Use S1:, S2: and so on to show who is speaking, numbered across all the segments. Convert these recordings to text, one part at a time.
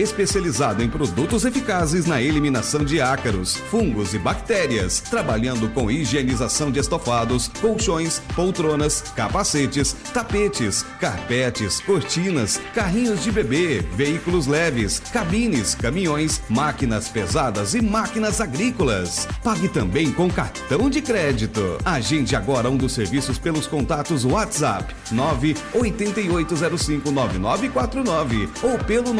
S1: especializado em produtos eficazes na eliminação de ácaros, fungos e bactérias, trabalhando com higienização de estofados, colchões, poltronas, capacetes, tapetes, carpetes, cortinas, carrinhos de bebê, veículos leves, cabines, caminhões, máquinas pesadas e máquinas agrícolas. Pague também com cartão de crédito. Agende agora um dos serviços pelos contatos WhatsApp 988059949 ou pelo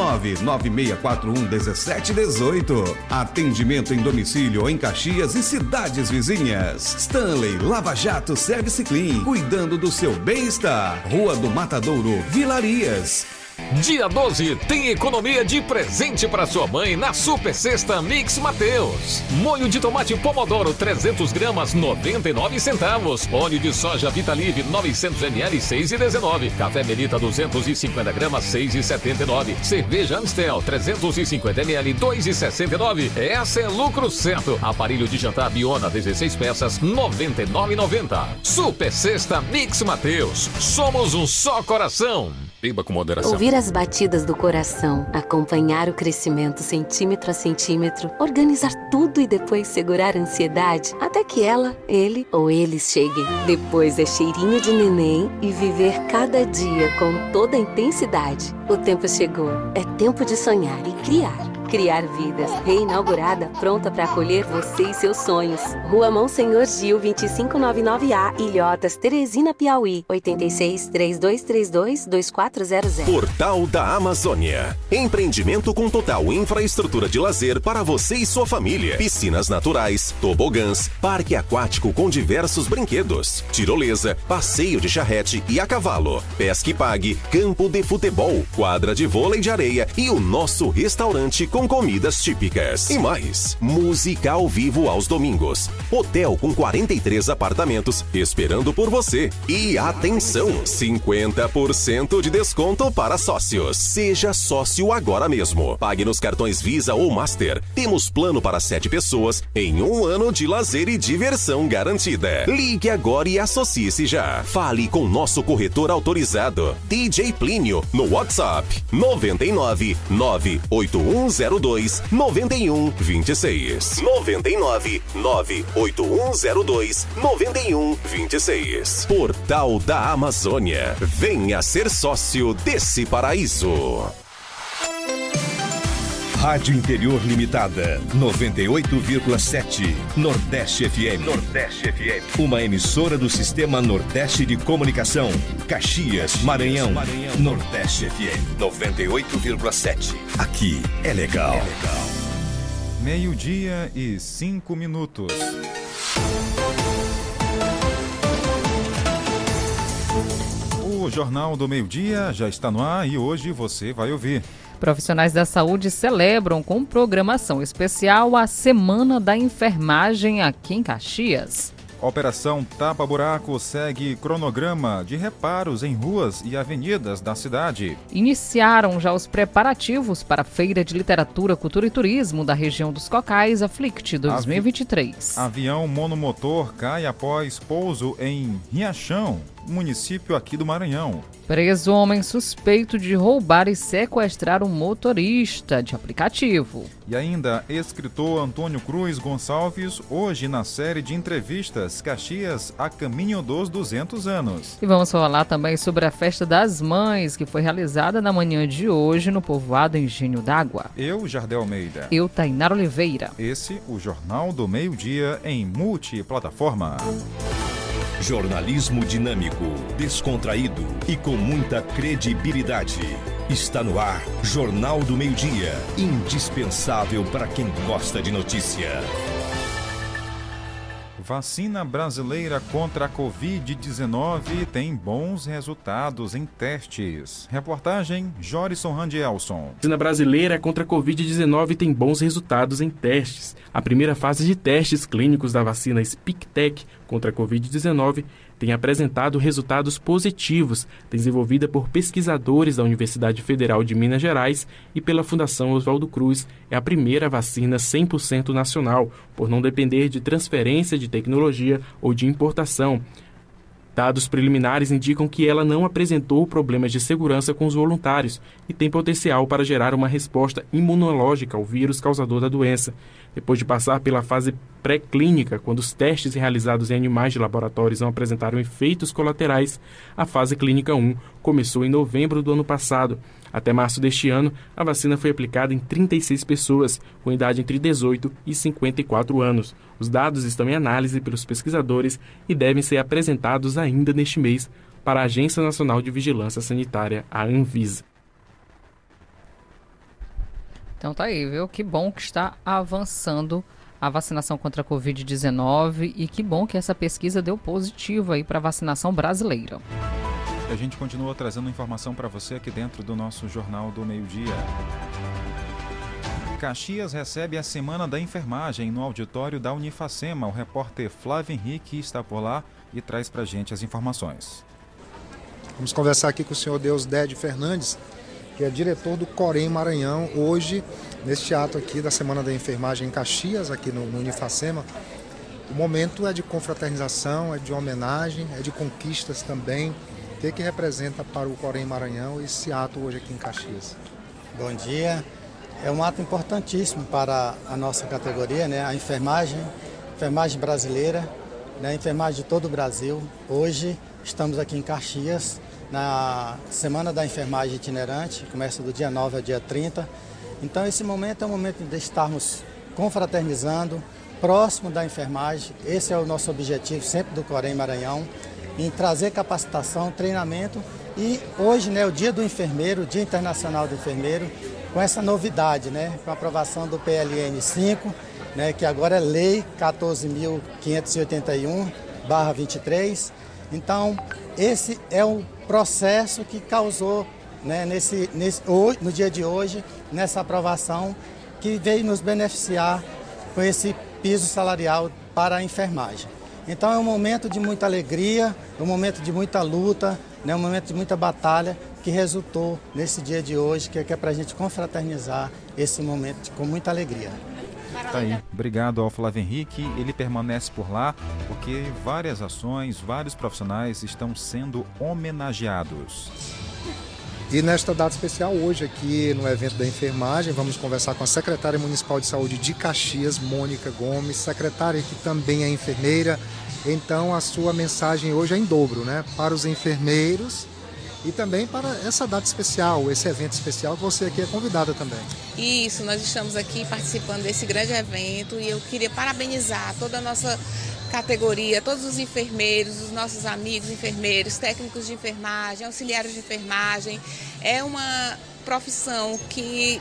S1: 996411718. Atendimento em domicílio em Caxias e cidades vizinhas. Stanley Lava Jato Service Clean, cuidando do seu bem-estar. Rua do Matadouro, Vilarias.
S2: Dia 12 tem economia de presente para sua mãe na Super Sexta Mix Mateus. Molho de tomate pomodoro 300 gramas 99 centavos. Óleo de soja Vitalive 900 ml 6,19. Café Melita 250 gramas 6,79. Cerveja Amstel 350 ml 2,69. Essa é lucro certo. Aparelho de jantar Biona 16 peças 99,90. Super Sexta Mix Mateus. Somos um só coração. Beba com moderação.
S3: Ouvir as batidas do coração, acompanhar o crescimento centímetro a centímetro, organizar tudo e depois segurar a ansiedade até que ela, ele ou eles cheguem. Depois é cheirinho de neném e viver cada dia com toda a intensidade. O tempo chegou. É tempo de sonhar e criar. Criar Vidas, reinaugurada, pronta para acolher você e seus sonhos. Rua Monsenhor Gil, 2599A, Ilhotas, Teresina, Piauí, 86 3232 2400.
S4: Portal da Amazônia. Empreendimento com total infraestrutura de lazer para você e sua família. Piscinas naturais, tobogãs, parque aquático com diversos brinquedos, tirolesa, passeio de charrete e a cavalo, pesque pague, campo de futebol, quadra de vôlei de areia e o nosso restaurante com comidas típicas. E mais, música ao vivo aos domingos. Hotel com 43 apartamentos esperando por você. E atenção, 50% de desconto para sócios. Seja sócio agora mesmo. Pague nos cartões Visa ou Master. Temos plano para sete pessoas em um ano de lazer e diversão garantida. Ligue agora e associe-se já. Fale com nosso corretor autorizado, DJ Plínio, no WhatsApp 99 98102 9126. 99 98102 9126. Portal da Amazônia. Venha ser sócio desse paraíso.
S5: Rádio Interior Limitada, 98,7. Nordeste FM. Nordeste FM. Uma emissora do Sistema Nordeste de Comunicação. Caxias, Maranhão. Maranhão. Nordeste FM, 98,7. Aqui é legal. É legal.
S6: Meio-dia e cinco minutos. O Jornal do Meio-Dia já está no ar e hoje você vai ouvir.
S7: Profissionais da saúde celebram com programação especial a Semana da Enfermagem aqui em Caxias.
S6: Operação Tapa Buraco segue cronograma de reparos em ruas e avenidas da cidade.
S7: Iniciaram já os preparativos para a Feira de Literatura, Cultura e Turismo da região dos Cocais, a FLICT 2023.
S6: Avi avião monomotor cai após pouso em Riachão, município aqui do Maranhão.
S7: Preso homem suspeito de roubar e sequestrar um motorista de aplicativo.
S6: E ainda, escritor Antônio Cruz Gonçalves, hoje na série de entrevistas Caxias a caminho dos 200 anos.
S7: E vamos falar também sobre a Festa das Mães, que foi realizada na manhã de hoje no povoado Engenho d'Água.
S6: Eu, Jardel Almeida.
S7: Eu, Tainara Oliveira.
S6: Esse, o Jornal do Meio Dia em multiplataforma.
S5: Jornalismo dinâmico, descontraído e com muita credibilidade. Está no ar Jornal do Meio Dia, indispensável para quem gosta de notícia.
S6: Vacina brasileira contra a Covid-19 tem bons resultados em testes. Reportagem Jorison Randielson.
S8: Vacina brasileira contra a Covid-19 tem bons resultados em testes. A primeira fase de testes clínicos da vacina SpeakTech contra a Covid-19 tem apresentado resultados positivos, desenvolvida por pesquisadores da Universidade Federal de Minas Gerais e pela Fundação Oswaldo Cruz. É a primeira vacina 100% nacional, por não depender de transferência de tecnologia ou de importação Dados preliminares indicam que ela não apresentou problemas de segurança com os voluntários e tem potencial para gerar uma resposta imunológica ao vírus causador da doença. Depois de passar pela fase pré-clínica, quando os testes realizados em animais de laboratórios não apresentaram efeitos colaterais, a fase clínica 1 começou em novembro do ano passado. Até março deste ano, a vacina foi aplicada em 36 pessoas, com idade entre 18 e 54 anos. Os dados estão em análise pelos pesquisadores e devem ser apresentados ainda neste mês para a Agência Nacional de Vigilância Sanitária, a Anvisa.
S7: Então tá aí, viu? Que bom que está avançando a vacinação contra a Covid-19 e que bom que essa pesquisa deu positivo aí para a vacinação brasileira.
S6: A gente continua trazendo informação para você aqui dentro do nosso Jornal do Meio-Dia. Caxias recebe a Semana da Enfermagem no auditório da Unifacema. O repórter Flávio Henrique está por lá e traz para a gente as informações.
S9: Vamos conversar aqui com o senhor Deus Dede Fernandes, que é diretor do Corém Maranhão, hoje, neste ato aqui da Semana da Enfermagem em Caxias, aqui no, no Unifacema. O momento é de confraternização, é de homenagem, é de conquistas também que, que representa para o Corém Maranhão esse ato hoje aqui em Caxias?
S10: Bom dia. É um ato importantíssimo para a nossa categoria, né? a enfermagem, enfermagem brasileira, né? enfermagem de todo o Brasil. Hoje estamos aqui em Caxias, na Semana da Enfermagem Itinerante, começa do dia 9 ao dia 30. Então esse momento é um momento de estarmos confraternizando, próximo da enfermagem. Esse é o nosso objetivo sempre do Corém Maranhão em trazer capacitação, treinamento e hoje, né, o Dia do Enfermeiro, Dia Internacional do Enfermeiro, com essa novidade, né, com a aprovação do PLN 5, né, que agora é Lei 14.581/23. Então, esse é o processo que causou, né, nesse, nesse, hoje, no dia de hoje, nessa aprovação, que veio nos beneficiar com esse piso salarial para a enfermagem. Então é um momento de muita alegria, um momento de muita luta, né, um momento de muita batalha que resultou nesse dia de hoje, que é, é para a gente confraternizar esse momento com muita alegria.
S6: Tá aí. Obrigado ao Flávio Henrique. Ele permanece por lá porque várias ações, vários profissionais estão sendo homenageados.
S9: E nesta data especial, hoje aqui no evento da enfermagem, vamos conversar com a secretária municipal de saúde de Caxias, Mônica Gomes, secretária que também é enfermeira. Então a sua mensagem hoje é em dobro, né? Para os enfermeiros e também para essa data especial, esse evento especial, você aqui é convidada também.
S11: Isso, nós estamos aqui participando desse grande evento e eu queria parabenizar toda a nossa categoria, todos os enfermeiros, os nossos amigos enfermeiros, técnicos de enfermagem, auxiliares de enfermagem. É uma profissão que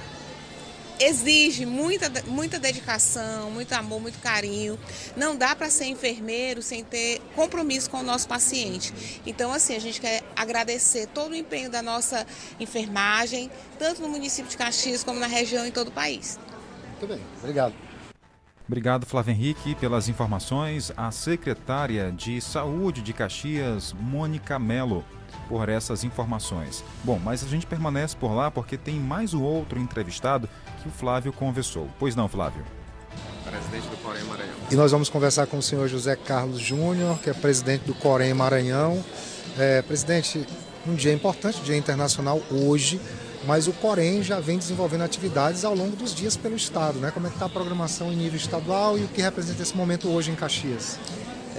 S11: exige muita, muita dedicação, muito amor, muito carinho. Não dá para ser enfermeiro sem ter compromisso com o nosso paciente. Então, assim, a gente quer agradecer todo o empenho da nossa enfermagem, tanto no município de Caxias como na região e em todo o país.
S9: Muito bem, obrigado.
S6: Obrigado, Flávio Henrique, pelas informações. A secretária de Saúde de Caxias, Mônica Melo, por essas informações. Bom, mas a gente permanece por lá porque tem mais um outro entrevistado que o Flávio conversou. Pois não, Flávio?
S12: Presidente do Corém Maranhão.
S9: E nós vamos conversar com o senhor José Carlos Júnior, que é presidente do Corém Maranhão. É, presidente, um dia importante, dia internacional hoje mas o Corém já vem desenvolvendo atividades ao longo dos dias pelo Estado. Né? Como é que está a programação em nível estadual e o que representa esse momento hoje em Caxias?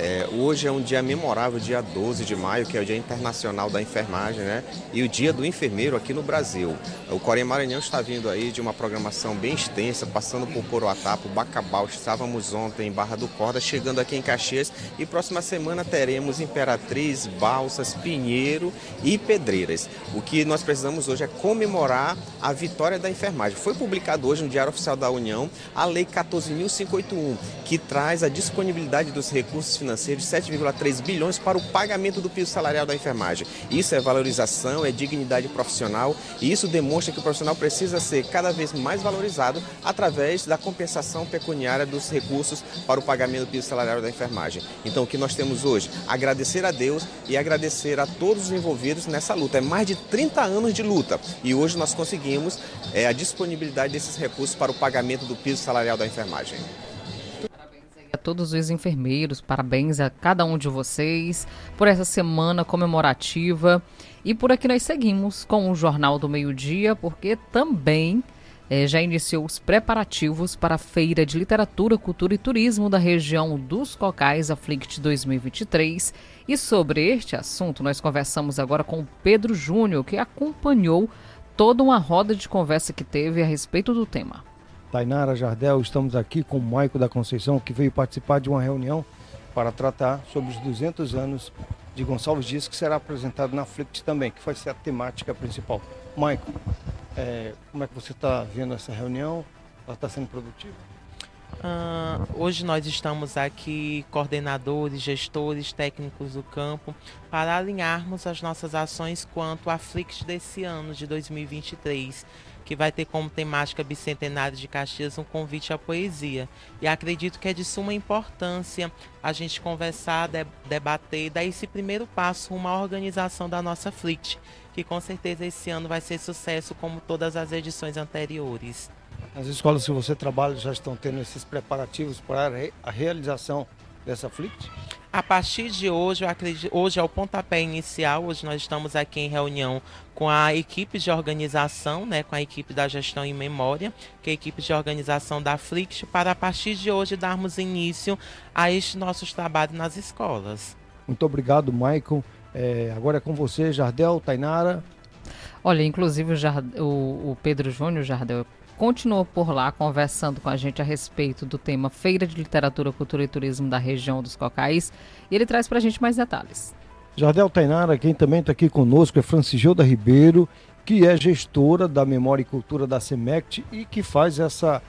S12: É, hoje é um dia memorável, dia 12 de maio, que é o Dia Internacional da Enfermagem, né? E o Dia do Enfermeiro aqui no Brasil. O Corém Maranhão está vindo aí de uma programação bem extensa, passando por Coroatá, por Bacabal. Estávamos ontem em Barra do Corda, chegando aqui em Caxias. E próxima semana teremos Imperatriz, Balsas, Pinheiro e Pedreiras. O que nós precisamos hoje é comemorar a vitória da enfermagem. Foi publicado hoje no Diário Oficial da União a Lei 14.581, que traz a disponibilidade dos recursos financeiros de 7,3 bilhões para o pagamento do piso salarial da enfermagem. Isso é valorização, é dignidade profissional e isso demonstra que o profissional precisa ser cada vez mais valorizado através da compensação pecuniária dos recursos para o pagamento do piso salarial da enfermagem. Então, o que nós temos hoje? Agradecer a Deus e agradecer a todos os envolvidos nessa luta. É mais de 30 anos de luta e hoje nós conseguimos é, a disponibilidade desses recursos para o pagamento do piso salarial da enfermagem
S7: todos os enfermeiros, parabéns a cada um de vocês por essa semana comemorativa. E por aqui nós seguimos com o Jornal do Meio-Dia, porque também é, já iniciou os preparativos para a Feira de Literatura, Cultura e Turismo da região dos Cocais, Aflict 2023. E sobre este assunto, nós conversamos agora com o Pedro Júnior, que acompanhou toda uma roda de conversa que teve a respeito do tema.
S13: Tainara Jardel, estamos aqui com o Maico da Conceição, que veio participar de uma reunião para tratar sobre os 200 anos de Gonçalves Dias, que será apresentado na Flict também, que vai ser a temática principal. Maicon, é, como é que você está vendo essa reunião? Ela está sendo produtiva?
S14: Uh, hoje nós estamos aqui, coordenadores, gestores, técnicos do campo, para alinharmos as nossas ações quanto à Flix desse ano, de 2023 que vai ter como temática Bicentenário de Caxias um convite à poesia. E acredito que é de suma importância a gente conversar, debater e dar esse primeiro passo à organização da nossa Flict, que com certeza esse ano vai ser sucesso como todas as edições anteriores.
S13: As escolas que você trabalha já estão tendo esses preparativos para a realização dessa Flict?
S14: A partir de hoje, eu acredito, hoje é o pontapé inicial. Hoje nós estamos aqui em reunião com a equipe de organização, né, com a equipe da gestão em memória, que é a equipe de organização da Flix, para a partir de hoje darmos início a estes nossos trabalhos nas escolas.
S13: Muito obrigado, Michael. É, agora é com você, Jardel, Tainara.
S7: Olha, inclusive o, Jard... o, o Pedro Júnior Jardel continuou por lá conversando com a gente a respeito do tema Feira de Literatura, Cultura e Turismo da região dos Cocais e ele traz para a gente mais detalhes.
S13: Jardel Tainara, quem também está aqui conosco é Francigilda Ribeiro, que é gestora da Memória e Cultura da SEMECT e que faz essa,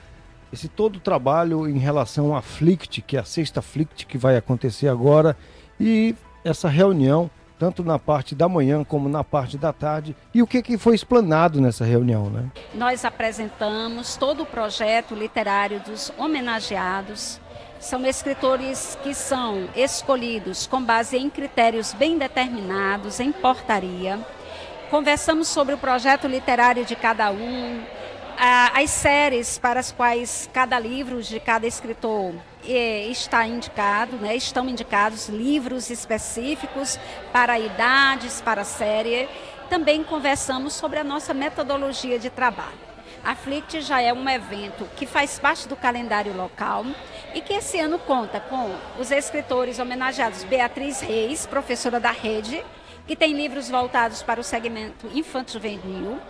S13: esse todo o trabalho em relação à FLICT, que é a sexta FLICT que vai acontecer agora, e essa reunião tanto na parte da manhã como na parte da tarde. E o que, que foi explanado nessa reunião? Né?
S15: Nós apresentamos todo o projeto literário dos homenageados. São escritores que são escolhidos com base em critérios bem determinados, em portaria. Conversamos sobre o projeto literário de cada um, as séries para as quais cada livro de cada escritor está indicado, né, estão indicados livros específicos para idades, para série. Também conversamos sobre a nossa metodologia de trabalho. A FLICT já é um evento que faz parte do calendário local e que esse ano conta com os escritores homenageados Beatriz Reis, professora da rede, que tem livros voltados para o segmento infanto-juvenil,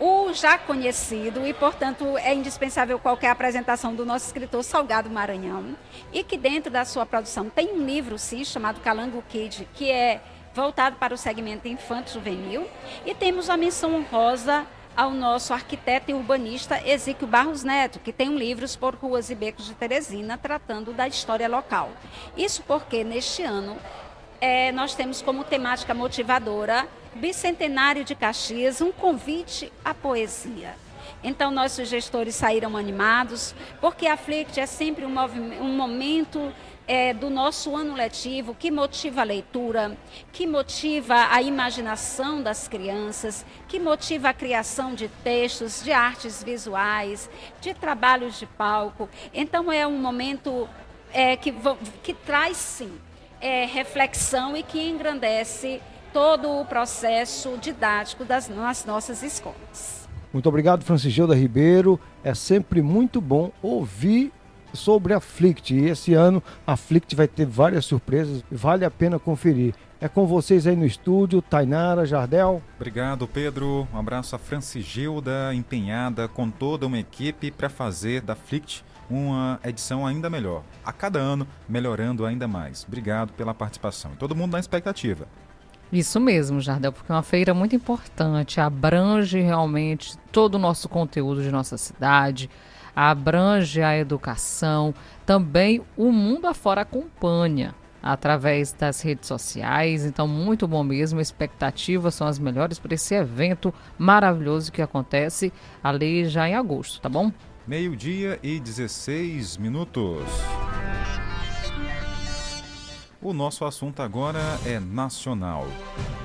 S15: o já conhecido e, portanto, é indispensável qualquer apresentação do nosso escritor Salgado Maranhão, e que dentro da sua produção tem um livro, sim, chamado Calango Kid, que é voltado para o segmento infanto-juvenil, e temos a menção honrosa ao nosso arquiteto e urbanista Ezequiel Barros Neto, que tem um livros por ruas e becos de Teresina tratando da história local. Isso porque neste ano é, nós temos como temática motivadora Bicentenário de Caxias, um convite à poesia. Então, nossos gestores saíram animados, porque a Flict é sempre um, um momento é, do nosso ano letivo que motiva a leitura, que motiva a imaginação das crianças, que motiva a criação de textos, de artes visuais, de trabalhos de palco. Então, é um momento é, que, que traz, sim, é, reflexão e que engrandece todo o processo didático das, nas nossas escolas.
S13: Muito obrigado, Francisgilda Ribeiro. É sempre muito bom ouvir sobre a Flict. E esse ano a Flict vai ter várias surpresas, vale a pena conferir. É com vocês aí no estúdio, Tainara, Jardel.
S6: Obrigado, Pedro. Um abraço a Francigilda, empenhada com toda uma equipe para fazer da Flict uma edição ainda melhor. A cada ano, melhorando ainda mais. Obrigado pela participação. Todo mundo na expectativa.
S7: Isso mesmo, Jardel, porque é uma feira muito importante, abrange realmente todo o nosso conteúdo de nossa cidade, abrange a educação, também o mundo afora acompanha através das redes sociais. Então, muito bom mesmo. Expectativas são as melhores para esse evento maravilhoso que acontece ali já em agosto, tá bom?
S6: Meio-dia e 16 minutos. O nosso assunto agora é nacional.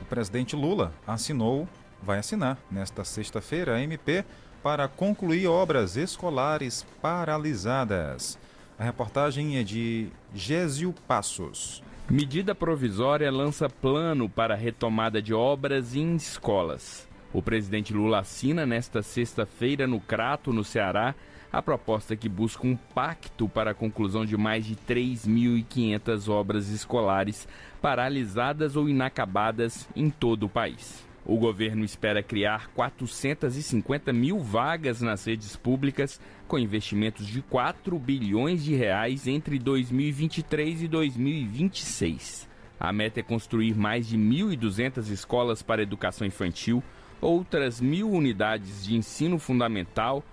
S6: O presidente Lula assinou, vai assinar nesta sexta-feira a MP para concluir obras escolares paralisadas. A reportagem é de Gésio Passos.
S16: Medida provisória lança plano para retomada de obras em escolas. O presidente Lula assina nesta sexta-feira no Crato, no Ceará, a proposta que busca um pacto para a conclusão de mais de 3.500 obras escolares paralisadas ou inacabadas em todo o país. O governo espera criar 450 mil vagas nas redes públicas, com investimentos de 4 bilhões de reais entre 2023 e 2026. A meta é construir mais de 1.200 escolas para educação infantil, outras mil unidades de ensino fundamental,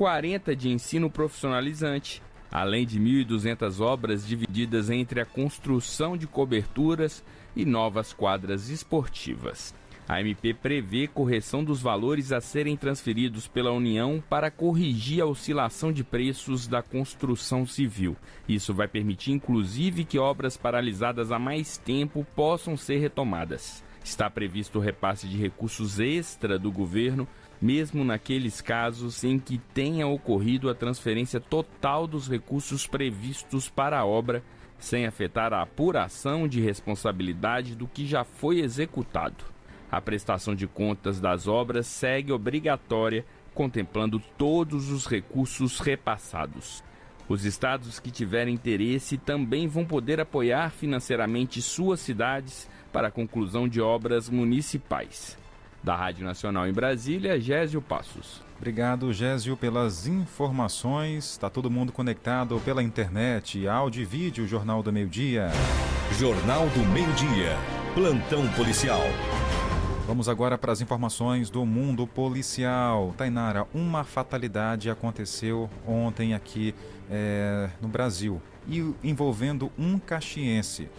S16: 40 de ensino profissionalizante, além de 1.200 obras divididas entre a construção de coberturas e novas quadras esportivas. A MP prevê correção dos valores a serem transferidos pela União para corrigir a oscilação de preços da construção civil. Isso vai permitir, inclusive, que obras paralisadas há mais tempo possam ser retomadas. Está previsto o repasse de recursos extra do governo, mesmo naqueles casos em que tenha ocorrido a transferência total dos recursos previstos para a obra, sem afetar a apuração de responsabilidade do que já foi executado. A prestação de contas das obras segue obrigatória, contemplando todos os recursos repassados. Os estados que tiverem interesse também vão poder apoiar financeiramente suas cidades para a conclusão de obras municipais. Da Rádio Nacional em Brasília, Gésio Passos.
S6: Obrigado, Gésio, pelas informações. Está todo mundo conectado pela internet, áudio e vídeo, Jornal do Meio Dia.
S5: Jornal do Meio Dia. Plantão policial.
S6: Vamos agora para as informações do mundo policial. Tainara, uma fatalidade aconteceu ontem aqui é, no Brasil e envolvendo um caxiense.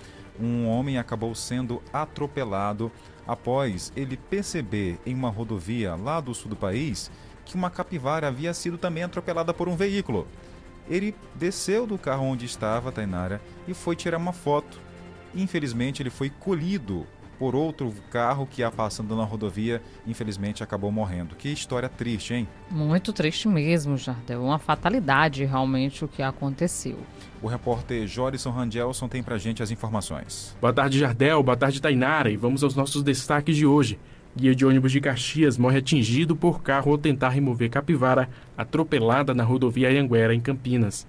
S6: Um homem acabou sendo atropelado após ele perceber em uma rodovia lá do sul do país que uma capivara havia sido também atropelada por um veículo. Ele desceu do carro onde estava, Tainara, e foi tirar uma foto. Infelizmente, ele foi colhido por outro carro que ia passando na rodovia, infelizmente acabou morrendo. Que história triste, hein?
S7: Muito triste mesmo, Jardel. Uma fatalidade realmente o que aconteceu.
S6: O repórter Jorison Randelson tem pra gente as informações.
S8: Boa tarde, Jardel. Boa tarde, Tainara. E vamos aos nossos destaques de hoje. Guia de ônibus de Caxias morre atingido por carro ao tentar remover capivara atropelada na rodovia Anhanguera, em Campinas.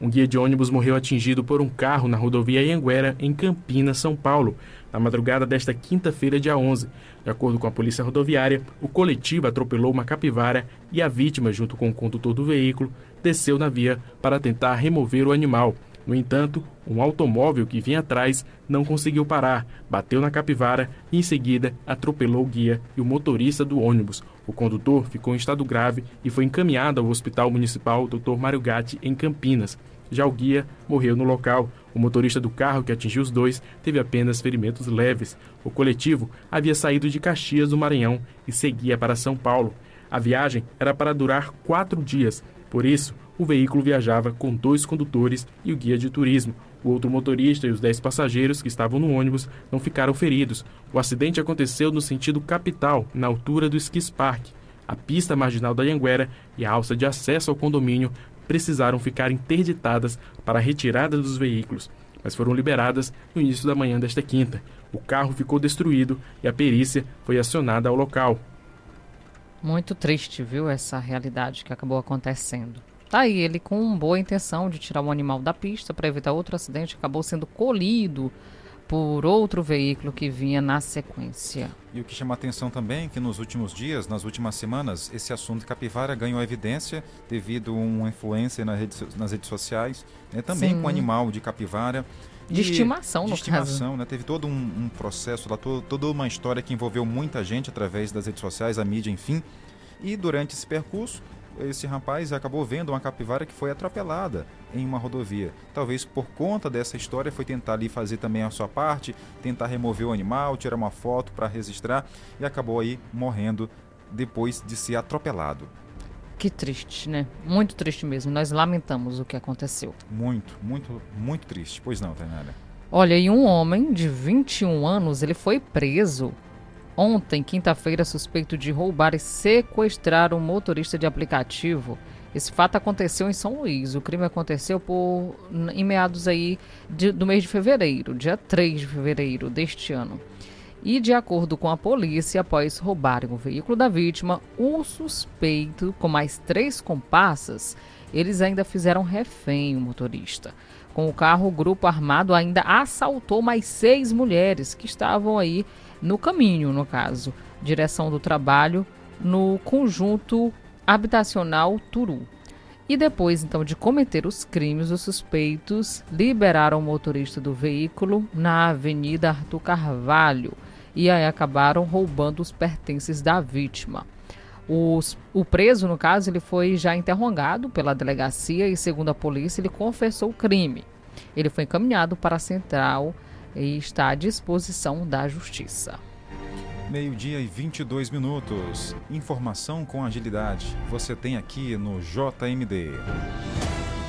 S8: Um guia de ônibus morreu atingido por um carro na rodovia Anhanguera, em Campinas, São Paulo, na madrugada desta quinta-feira, dia 11. De acordo com a polícia rodoviária, o coletivo atropelou uma capivara e a vítima, junto com o condutor do veículo, desceu na via para tentar remover o animal. No entanto, um automóvel que vinha atrás não conseguiu parar, bateu na capivara e, em seguida, atropelou o guia e o motorista do ônibus. O condutor ficou em estado grave e foi encaminhado ao Hospital Municipal Dr. Mário Gatti, em Campinas. Já o guia morreu no local. O motorista do carro que atingiu os dois teve apenas ferimentos leves. O coletivo havia saído de Caxias do Maranhão e seguia para São Paulo. A viagem era para durar quatro dias. Por isso, o veículo viajava com dois condutores e o guia de turismo. O outro motorista e os dez passageiros que estavam no ônibus não ficaram feridos. O acidente aconteceu no sentido capital, na altura do Skis Park. A pista marginal da Anhanguera e a alça de acesso ao condomínio precisaram ficar interditadas para a retirada dos veículos, mas foram liberadas no início da manhã desta quinta. O carro ficou destruído e a perícia foi acionada ao local.
S7: Muito triste, viu, essa realidade que acabou acontecendo. Tá aí, ele com boa intenção de tirar o animal da pista para evitar outro acidente, acabou sendo colhido por outro veículo que vinha na sequência.
S6: E o que chama atenção também é que nos últimos dias, nas últimas semanas, esse assunto de capivara ganhou evidência devido a uma influência nas redes, nas redes sociais, né? também Sim. com animal de capivara.
S7: De estimação,
S6: de
S7: no
S6: estimação,
S7: caso.
S6: né? Teve todo um, um processo lá, todo, toda uma história que envolveu muita gente através das redes sociais, a mídia, enfim. E durante esse percurso, esse rapaz acabou vendo uma capivara que foi atropelada em uma rodovia. Talvez por conta dessa história foi tentar ali fazer também a sua parte, tentar remover o animal, tirar uma foto para registrar e acabou aí morrendo depois de ser atropelado.
S7: Que triste, né? Muito triste mesmo. Nós lamentamos o que aconteceu.
S6: Muito, muito, muito triste. Pois não, Tainara?
S7: Olha, e um homem de 21 anos, ele foi preso Ontem, quinta-feira, suspeito de roubar e sequestrar um motorista de aplicativo Esse fato aconteceu em São Luís. O crime aconteceu por, em meados aí de, do mês de fevereiro, dia 3 de fevereiro deste ano. E de acordo com a polícia, após roubarem o veículo da vítima, o suspeito, com mais três comparsas, eles ainda fizeram refém o motorista. Com o carro, o grupo armado ainda assaltou mais seis mulheres que estavam aí no caminho, no caso, direção do trabalho, no conjunto habitacional Turu. E depois, então, de cometer os crimes, os suspeitos liberaram o motorista do veículo na Avenida Arthur Carvalho e aí acabaram roubando os pertences da vítima. Os, o preso, no caso, ele foi já interrogado pela delegacia e, segundo a polícia, ele confessou o crime. Ele foi encaminhado para a central e está à disposição da justiça.
S6: Meio-dia e 22 minutos. Informação com agilidade. Você tem aqui no JMD.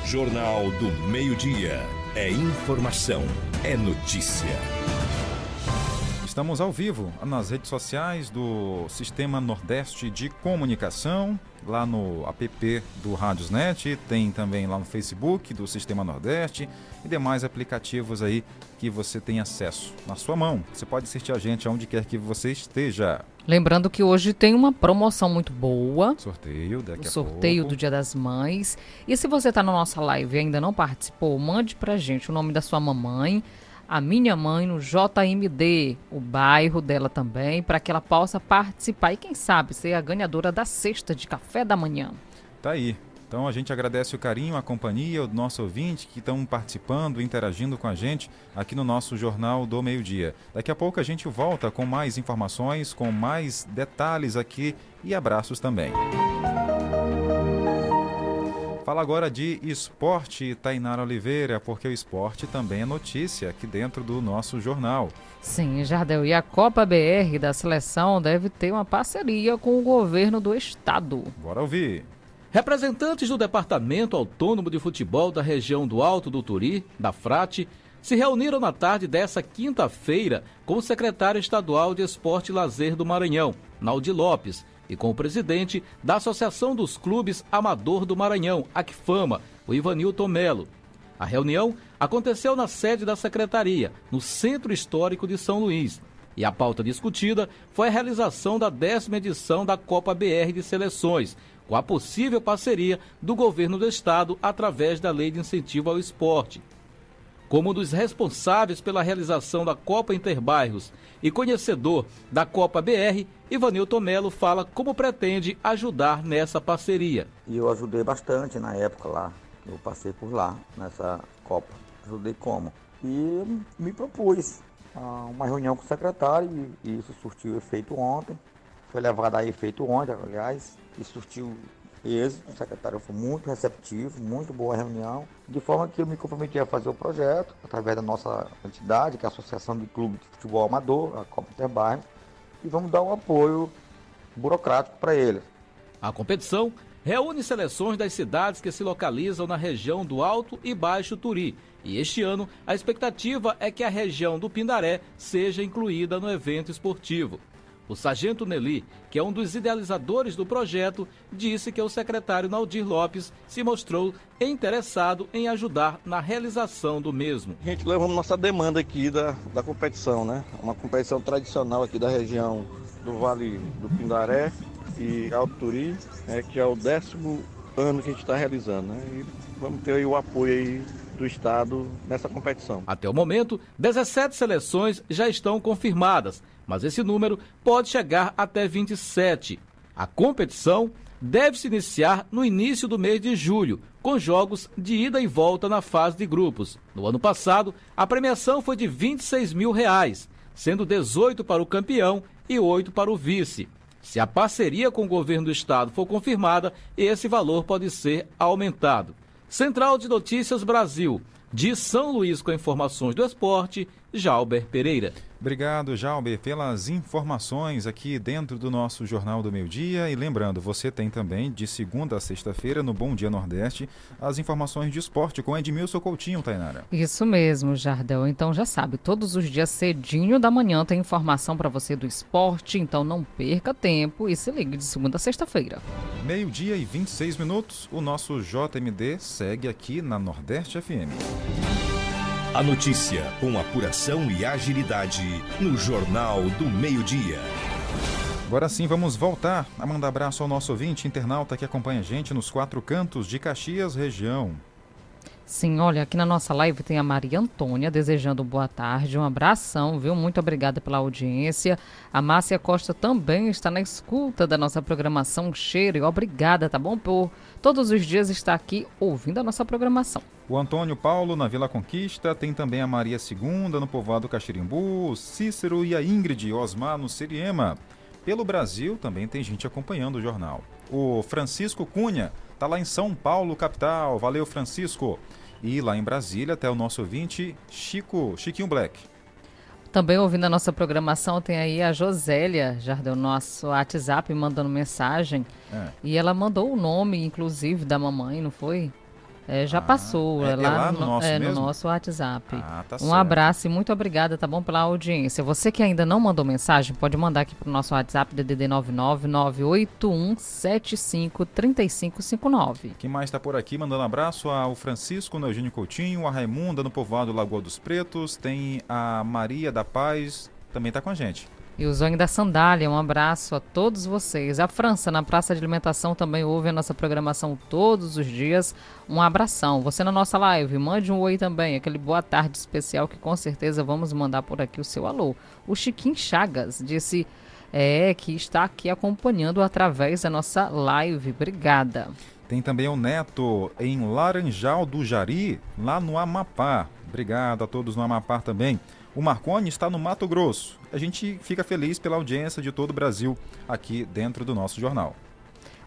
S5: Jornal do Meio-Dia. É informação, é notícia.
S6: Estamos ao vivo nas redes sociais do Sistema Nordeste de Comunicação, lá no app do Rádiosnet, tem também lá no Facebook do Sistema Nordeste e demais aplicativos aí que você tem acesso na sua mão. Você pode assistir a gente aonde quer que você esteja.
S7: Lembrando que hoje tem uma promoção muito boa.
S6: Sorteio daqui
S7: o sorteio do Dia das Mães. E se você está na nossa live e ainda não participou, mande pra gente o nome da sua mamãe a minha mãe no JMD, o bairro dela também, para que ela possa participar e quem sabe ser a ganhadora da cesta de café da manhã.
S6: Tá aí. Então a gente agradece o carinho, a companhia, o nosso ouvinte que estão participando, interagindo com a gente aqui no nosso Jornal do Meio Dia. Daqui a pouco a gente volta com mais informações, com mais detalhes aqui e abraços também. Fala agora de esporte, Tainara Oliveira, porque o esporte também é notícia aqui dentro do nosso jornal.
S7: Sim, Jardel, e a Copa BR da seleção deve ter uma parceria com o governo do estado.
S6: Bora ouvir.
S17: Representantes do Departamento Autônomo de Futebol da região do Alto do Turi, da Frate, se reuniram na tarde dessa quinta-feira com o secretário estadual de Esporte e Lazer do Maranhão, Naldi Lopes, e com o presidente da Associação dos Clubes Amador do Maranhão, ACFAMA, o Ivanilton Melo. A reunião aconteceu na sede da secretaria, no Centro Histórico de São Luís. E a pauta discutida foi a realização da décima edição da Copa BR de Seleções, com a possível parceria do governo do estado através da Lei de Incentivo ao Esporte. Como um dos responsáveis pela realização da Copa Interbairros e conhecedor da Copa BR, Ivanilton Melo fala como pretende ajudar nessa parceria.
S18: E eu ajudei bastante na época lá, eu passei por lá nessa Copa. Ajudei como? E me propus uma reunião com o secretário e isso surtiu efeito ontem. Foi levado a efeito ontem, aliás, e surtiu êxito. O secretário foi muito receptivo, muito boa reunião, de forma que eu me comprometi a fazer o projeto através da nossa entidade, que é a Associação de Clubes de Futebol Amador, a Copa Interbairro, e vamos dar um apoio burocrático para eles.
S17: A competição reúne seleções das cidades que se localizam na região do Alto e Baixo Turi. E este ano, a expectativa é que a região do Pindaré seja incluída no evento esportivo. O sargento Nelly, que é um dos idealizadores do projeto, disse que o secretário Naldir Lopes se mostrou interessado em ajudar na realização do mesmo.
S18: A gente levamos nossa demanda aqui da, da competição, né? Uma competição tradicional aqui da região do Vale do Pindaré e Alto Turi, é, que é o décimo ano que a gente está realizando, né? E vamos ter o apoio aí do estado nessa competição.
S17: Até o momento, 17 seleções já estão confirmadas, mas esse número pode chegar até 27. A competição deve se iniciar no início do mês de julho, com jogos de ida e volta na fase de grupos. No ano passado, a premiação foi de 26 mil reais, sendo 18 para o campeão e 8 para o vice. Se a parceria com o governo do estado for confirmada, esse valor pode ser aumentado. Central de Notícias Brasil, de São Luís com informações do esporte, Jalber Pereira.
S6: Obrigado, Jalber, pelas informações aqui dentro do nosso Jornal do Meio Dia. E lembrando, você tem também, de segunda a sexta-feira, no Bom Dia Nordeste, as informações de esporte com Edmilson Coutinho, Tainara.
S7: Isso mesmo, Jardel. Então já sabe, todos os dias cedinho da manhã tem informação para você do esporte, então não perca tempo e se ligue de segunda a sexta-feira.
S6: Meio-dia e 26 minutos, o nosso JMD segue aqui na Nordeste FM.
S5: A notícia com apuração e agilidade no Jornal do Meio-Dia.
S6: Agora sim, vamos voltar a mandar abraço ao nosso ouvinte internauta que acompanha a gente nos quatro cantos de Caxias, região.
S7: Sim, olha, aqui na nossa live tem a Maria Antônia desejando boa tarde, um abração, viu? Muito obrigada pela audiência. A Márcia Costa também está na escuta da nossa programação Cheiro e obrigada, tá bom? Por todos os dias estar aqui ouvindo a nossa programação.
S6: O Antônio Paulo na Vila Conquista, tem também a Maria II no povoado Caxirimbu, Cícero e a Ingrid Osmar no Seriema. Pelo Brasil também tem gente acompanhando o jornal. O Francisco Cunha está lá em São Paulo, capital. Valeu, Francisco. E lá em Brasília, até o nosso ouvinte, Chico, Chiquinho Black.
S7: Também ouvindo a nossa programação, tem aí a Josélia, já deu nosso WhatsApp mandando mensagem. É. E ela mandou o nome, inclusive, da mamãe, não foi? É, já ah, passou, é, é, lá, é lá no, no, nosso, é, no nosso WhatsApp. Ah, tá um certo. abraço e muito obrigada, tá bom, pela audiência. Você que ainda não mandou mensagem, pode mandar aqui pro nosso WhatsApp DDD 99981753559.
S6: Quem mais está por aqui mandando abraço ao Francisco no Eugênio Coutinho, a Raimunda no povoado Lagoa dos Pretos, tem a Maria da Paz, também está com a gente.
S7: E o Zonho da Sandália, um abraço a todos vocês. A França, na Praça de Alimentação, também ouve a nossa programação todos os dias. Um abração. Você na nossa live, mande um oi também, aquele boa tarde especial que com certeza vamos mandar por aqui o seu alô. O Chiquinho Chagas disse é, que está aqui acompanhando através da nossa live. Obrigada.
S6: Tem também o Neto em Laranjal do Jari, lá no Amapá. Obrigado a todos no Amapá também. O Marconi está no Mato Grosso. A gente fica feliz pela audiência de todo o Brasil aqui dentro do nosso jornal.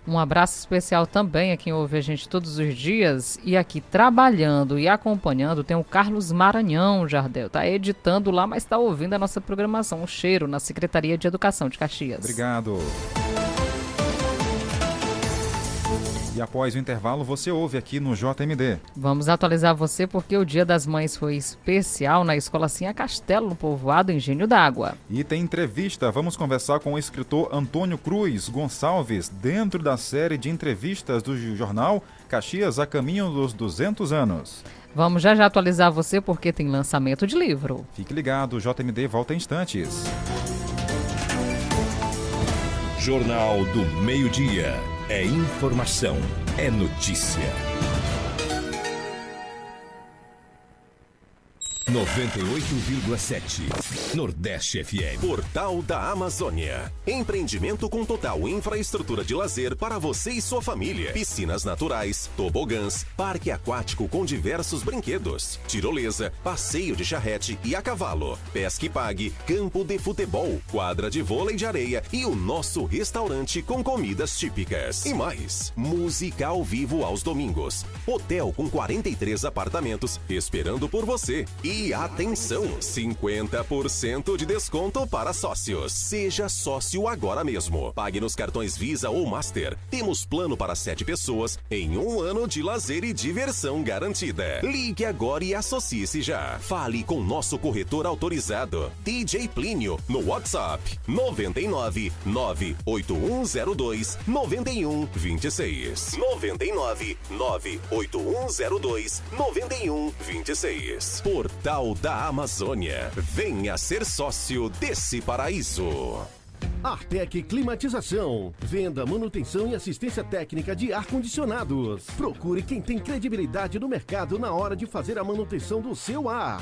S7: Um abraço especial também a quem ouve a gente todos os dias e aqui trabalhando e acompanhando tem o Carlos Maranhão, Jardel. Está editando lá, mas está ouvindo a nossa programação, o Cheiro, na Secretaria de Educação de Caxias.
S6: Obrigado. E após o intervalo, você ouve aqui no JMD.
S7: Vamos atualizar você porque o Dia das Mães foi especial na Escola Sinha Castelo, no povoado Engenho d'Água.
S6: E tem entrevista. Vamos conversar com o escritor Antônio Cruz Gonçalves, dentro da série de entrevistas do jornal Caxias a Caminho dos 200 anos.
S7: Vamos já já atualizar você porque tem lançamento de livro.
S6: Fique ligado, o JMD volta em instantes.
S5: Jornal do Meio-Dia. É informação, é notícia. 98,7 Nordeste FM.
S4: Portal da Amazônia. Empreendimento com total infraestrutura de lazer para você e sua família. Piscinas naturais, tobogãs, parque aquático com diversos brinquedos, tirolesa, passeio de charrete e a cavalo, pesca e pague, campo de futebol, quadra de vôlei de areia e o nosso restaurante com comidas típicas. E mais, música ao vivo aos domingos. Hotel com 43 apartamentos esperando por você. E e atenção, 50% de desconto para sócios. Seja sócio agora mesmo. Pague nos cartões Visa ou Master. Temos plano para sete pessoas em um ano de lazer e diversão garantida. Ligue agora e associe-se já. Fale com nosso corretor autorizado, DJ Plínio, no WhatsApp 99 98102 9126. 99 98102 9126. Por Portal da Amazônia. Venha ser sócio desse paraíso.
S19: Artec Climatização. Venda, manutenção e assistência técnica de ar-condicionados. Procure quem tem credibilidade no mercado na hora de fazer a manutenção do seu ar.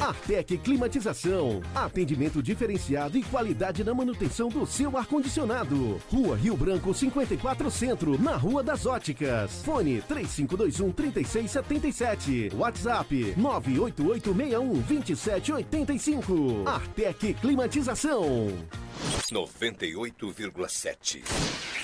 S19: Artec Climatização. Atendimento diferenciado e qualidade na manutenção do seu ar-condicionado. Rua Rio Branco 54 Centro, na Rua das Óticas. Fone 3521 3677. WhatsApp 98861 2785. Artec Climatização.
S5: 98,7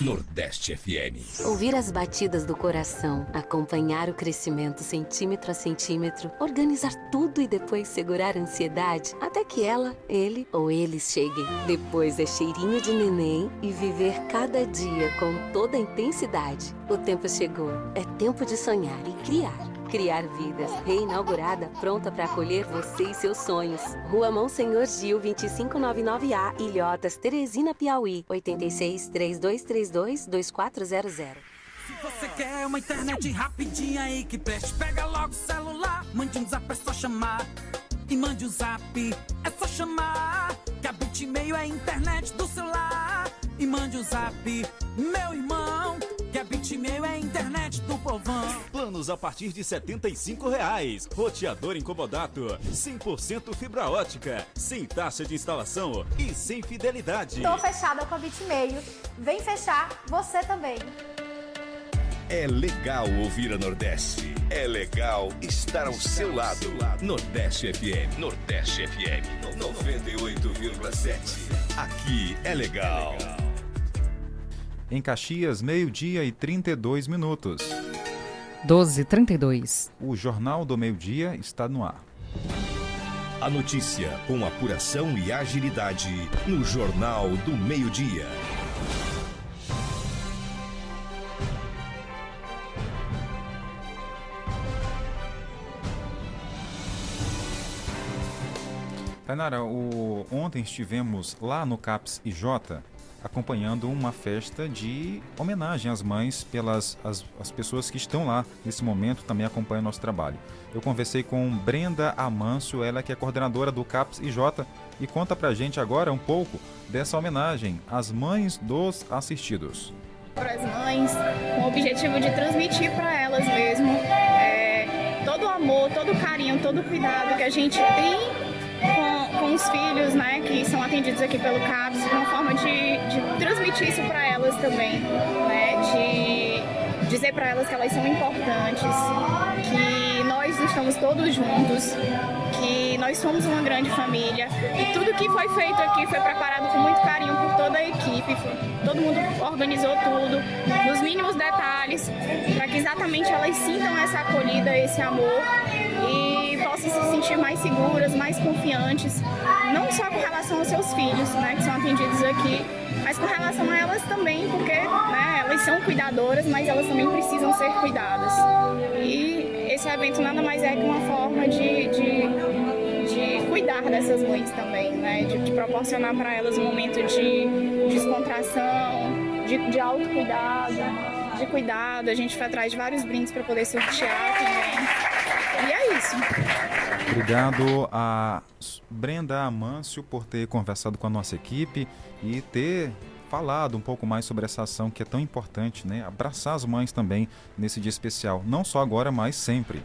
S5: Nordeste FM.
S3: Ouvir as batidas do coração, acompanhar o crescimento centímetro a centímetro, organizar tudo e depois segurar a ansiedade até que ela, ele ou eles cheguem. Depois é cheirinho de neném e viver cada dia com toda a intensidade. O tempo chegou. É tempo de sonhar e criar. Criar Vidas, reinaugurada, pronta para acolher você e seus sonhos. Rua Monsenhor Gil, 2599A, Ilhotas, Teresina, Piauí. 86 3232 2400.
S20: Se você quer uma internet rapidinha aí que preste, pega logo o celular, mande um zap, é só chamar. E mande um zap, é só chamar. Que a Bitmail é a internet do celular. E mande um zap, meu irmão. Que a Bitmail é a internet do povão.
S21: Planos a partir de 75 reais. Roteador incomodato. 100% fibra ótica. Sem taxa de instalação e sem fidelidade.
S22: Tô fechada com a Bitmail. Vem fechar você também.
S5: É legal ouvir a Nordeste. É legal estar ao seu lado. Nordeste FM. Nordeste FM. 98,7. Aqui é legal.
S6: Em Caxias, meio-dia e 32 minutos.
S7: 12h32.
S6: O Jornal do Meio-Dia está no ar.
S5: A notícia com apuração e agilidade no Jornal do Meio-Dia.
S6: Tainara, o... ontem estivemos lá no CAPS IJ acompanhando uma festa de homenagem às mães pelas as, as pessoas que estão lá nesse momento também acompanham nosso trabalho. Eu conversei com Brenda Amâncio, ela que é coordenadora do CAPS IJ e conta pra gente agora um pouco dessa homenagem às mães dos assistidos.
S23: Para as mães, com o objetivo de transmitir para elas mesmo é, todo o amor, todo o carinho, todo o cuidado que a gente tem os filhos, né, que são atendidos aqui pelo CAPS, uma forma de, de transmitir isso para elas também, né, de dizer para elas que elas são importantes, que nós estamos todos juntos, que nós somos uma grande família e tudo que foi feito aqui foi preparado com muito carinho por toda a equipe, todo mundo organizou tudo nos mínimos detalhes para que exatamente elas sintam essa acolhida, esse amor e possam se sentir mais seguras, mais confiantes, não só com relação aos seus filhos, né, que são atendidos aqui, mas com relação a elas também, porque né, elas são cuidadoras, mas elas também precisam ser cuidadas. E esse evento nada mais é que uma forma de, de, de cuidar dessas mães também, né, de, de proporcionar para elas um momento de descontração, de, de autocuidado, de cuidado. A gente foi atrás de vários brindes para poder sortear também. E é isso.
S6: Obrigado a Brenda Amâncio por ter conversado com a nossa equipe e ter falado um pouco mais sobre essa ação que é tão importante, né? Abraçar as mães também nesse dia especial, não só agora, mas sempre.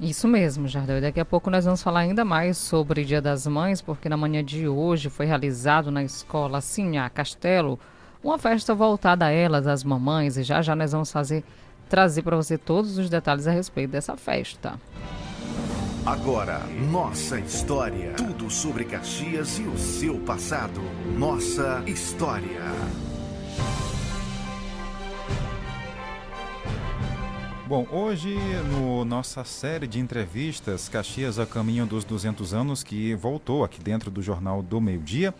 S7: Isso mesmo, Jardel. E daqui a pouco nós vamos falar ainda mais sobre Dia das Mães, porque na manhã de hoje foi realizado na escola Sinhá Castelo uma festa voltada a elas, as mamães, e já já nós vamos fazer trazer para você todos os detalhes a respeito dessa festa.
S24: Agora, nossa história. Tudo sobre Caxias e o seu passado. Nossa história.
S6: Bom, hoje no nossa série de entrevistas Caxias a caminho dos 200 anos que voltou aqui dentro do Jornal do Meio Dia,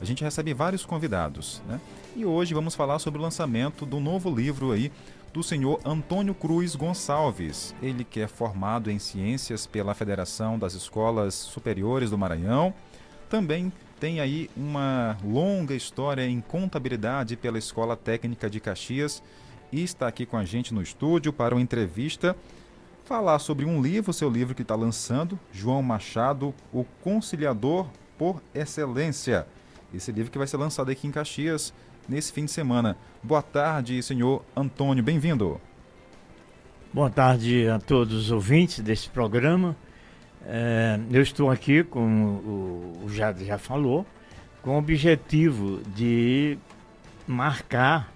S6: a gente recebe vários convidados, né? E hoje vamos falar sobre o lançamento do novo livro aí do senhor Antônio Cruz Gonçalves. Ele que é formado em ciências pela Federação das Escolas Superiores do Maranhão, também tem aí uma longa história em contabilidade pela Escola Técnica de Caxias e está aqui com a gente no estúdio para uma entrevista falar sobre um livro, seu livro que está lançando, João Machado, O Conciliador por Excelência. Esse livro que vai ser lançado aqui em Caxias nesse fim de semana. Boa tarde, senhor Antônio, bem-vindo.
S25: Boa tarde a todos os ouvintes desse programa.
S26: É, eu estou aqui, como o, Jade já falou, com o objetivo de marcar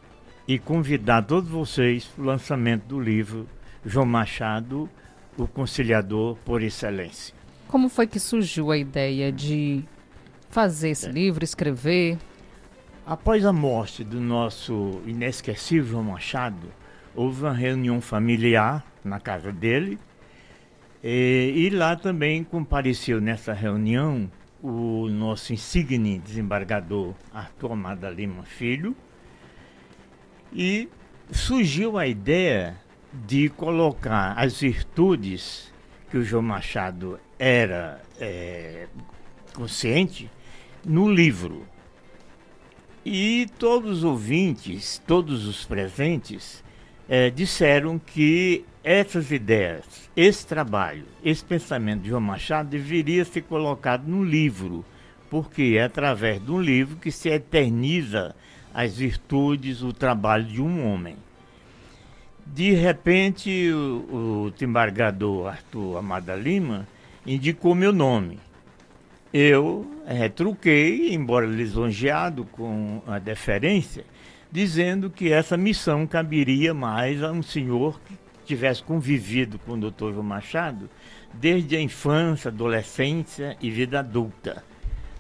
S26: e convidar todos vocês para o lançamento do livro João Machado, o conciliador por excelência.
S7: Como foi que surgiu a ideia de fazer esse é. livro, escrever?
S26: Após a morte do nosso inesquecível João Machado, houve uma reunião familiar na casa dele e, e lá também compareceu nessa reunião o nosso insigne desembargador Arthur Amada Lima Filho e surgiu a ideia de colocar as virtudes que o João Machado era é, consciente no livro. E todos os ouvintes, todos os presentes, é, disseram que essas ideias, esse trabalho, esse pensamento de João Machado deveria ser colocado no livro, porque é através de um livro que se eterniza as virtudes, o trabalho de um homem. De repente, o, o desembargador Arthur Amada Lima indicou meu nome. Eu retruquei, embora lisonjeado com a deferência, dizendo que essa missão caberia mais a um senhor que tivesse convivido com o doutor João Machado desde a infância, adolescência e vida adulta.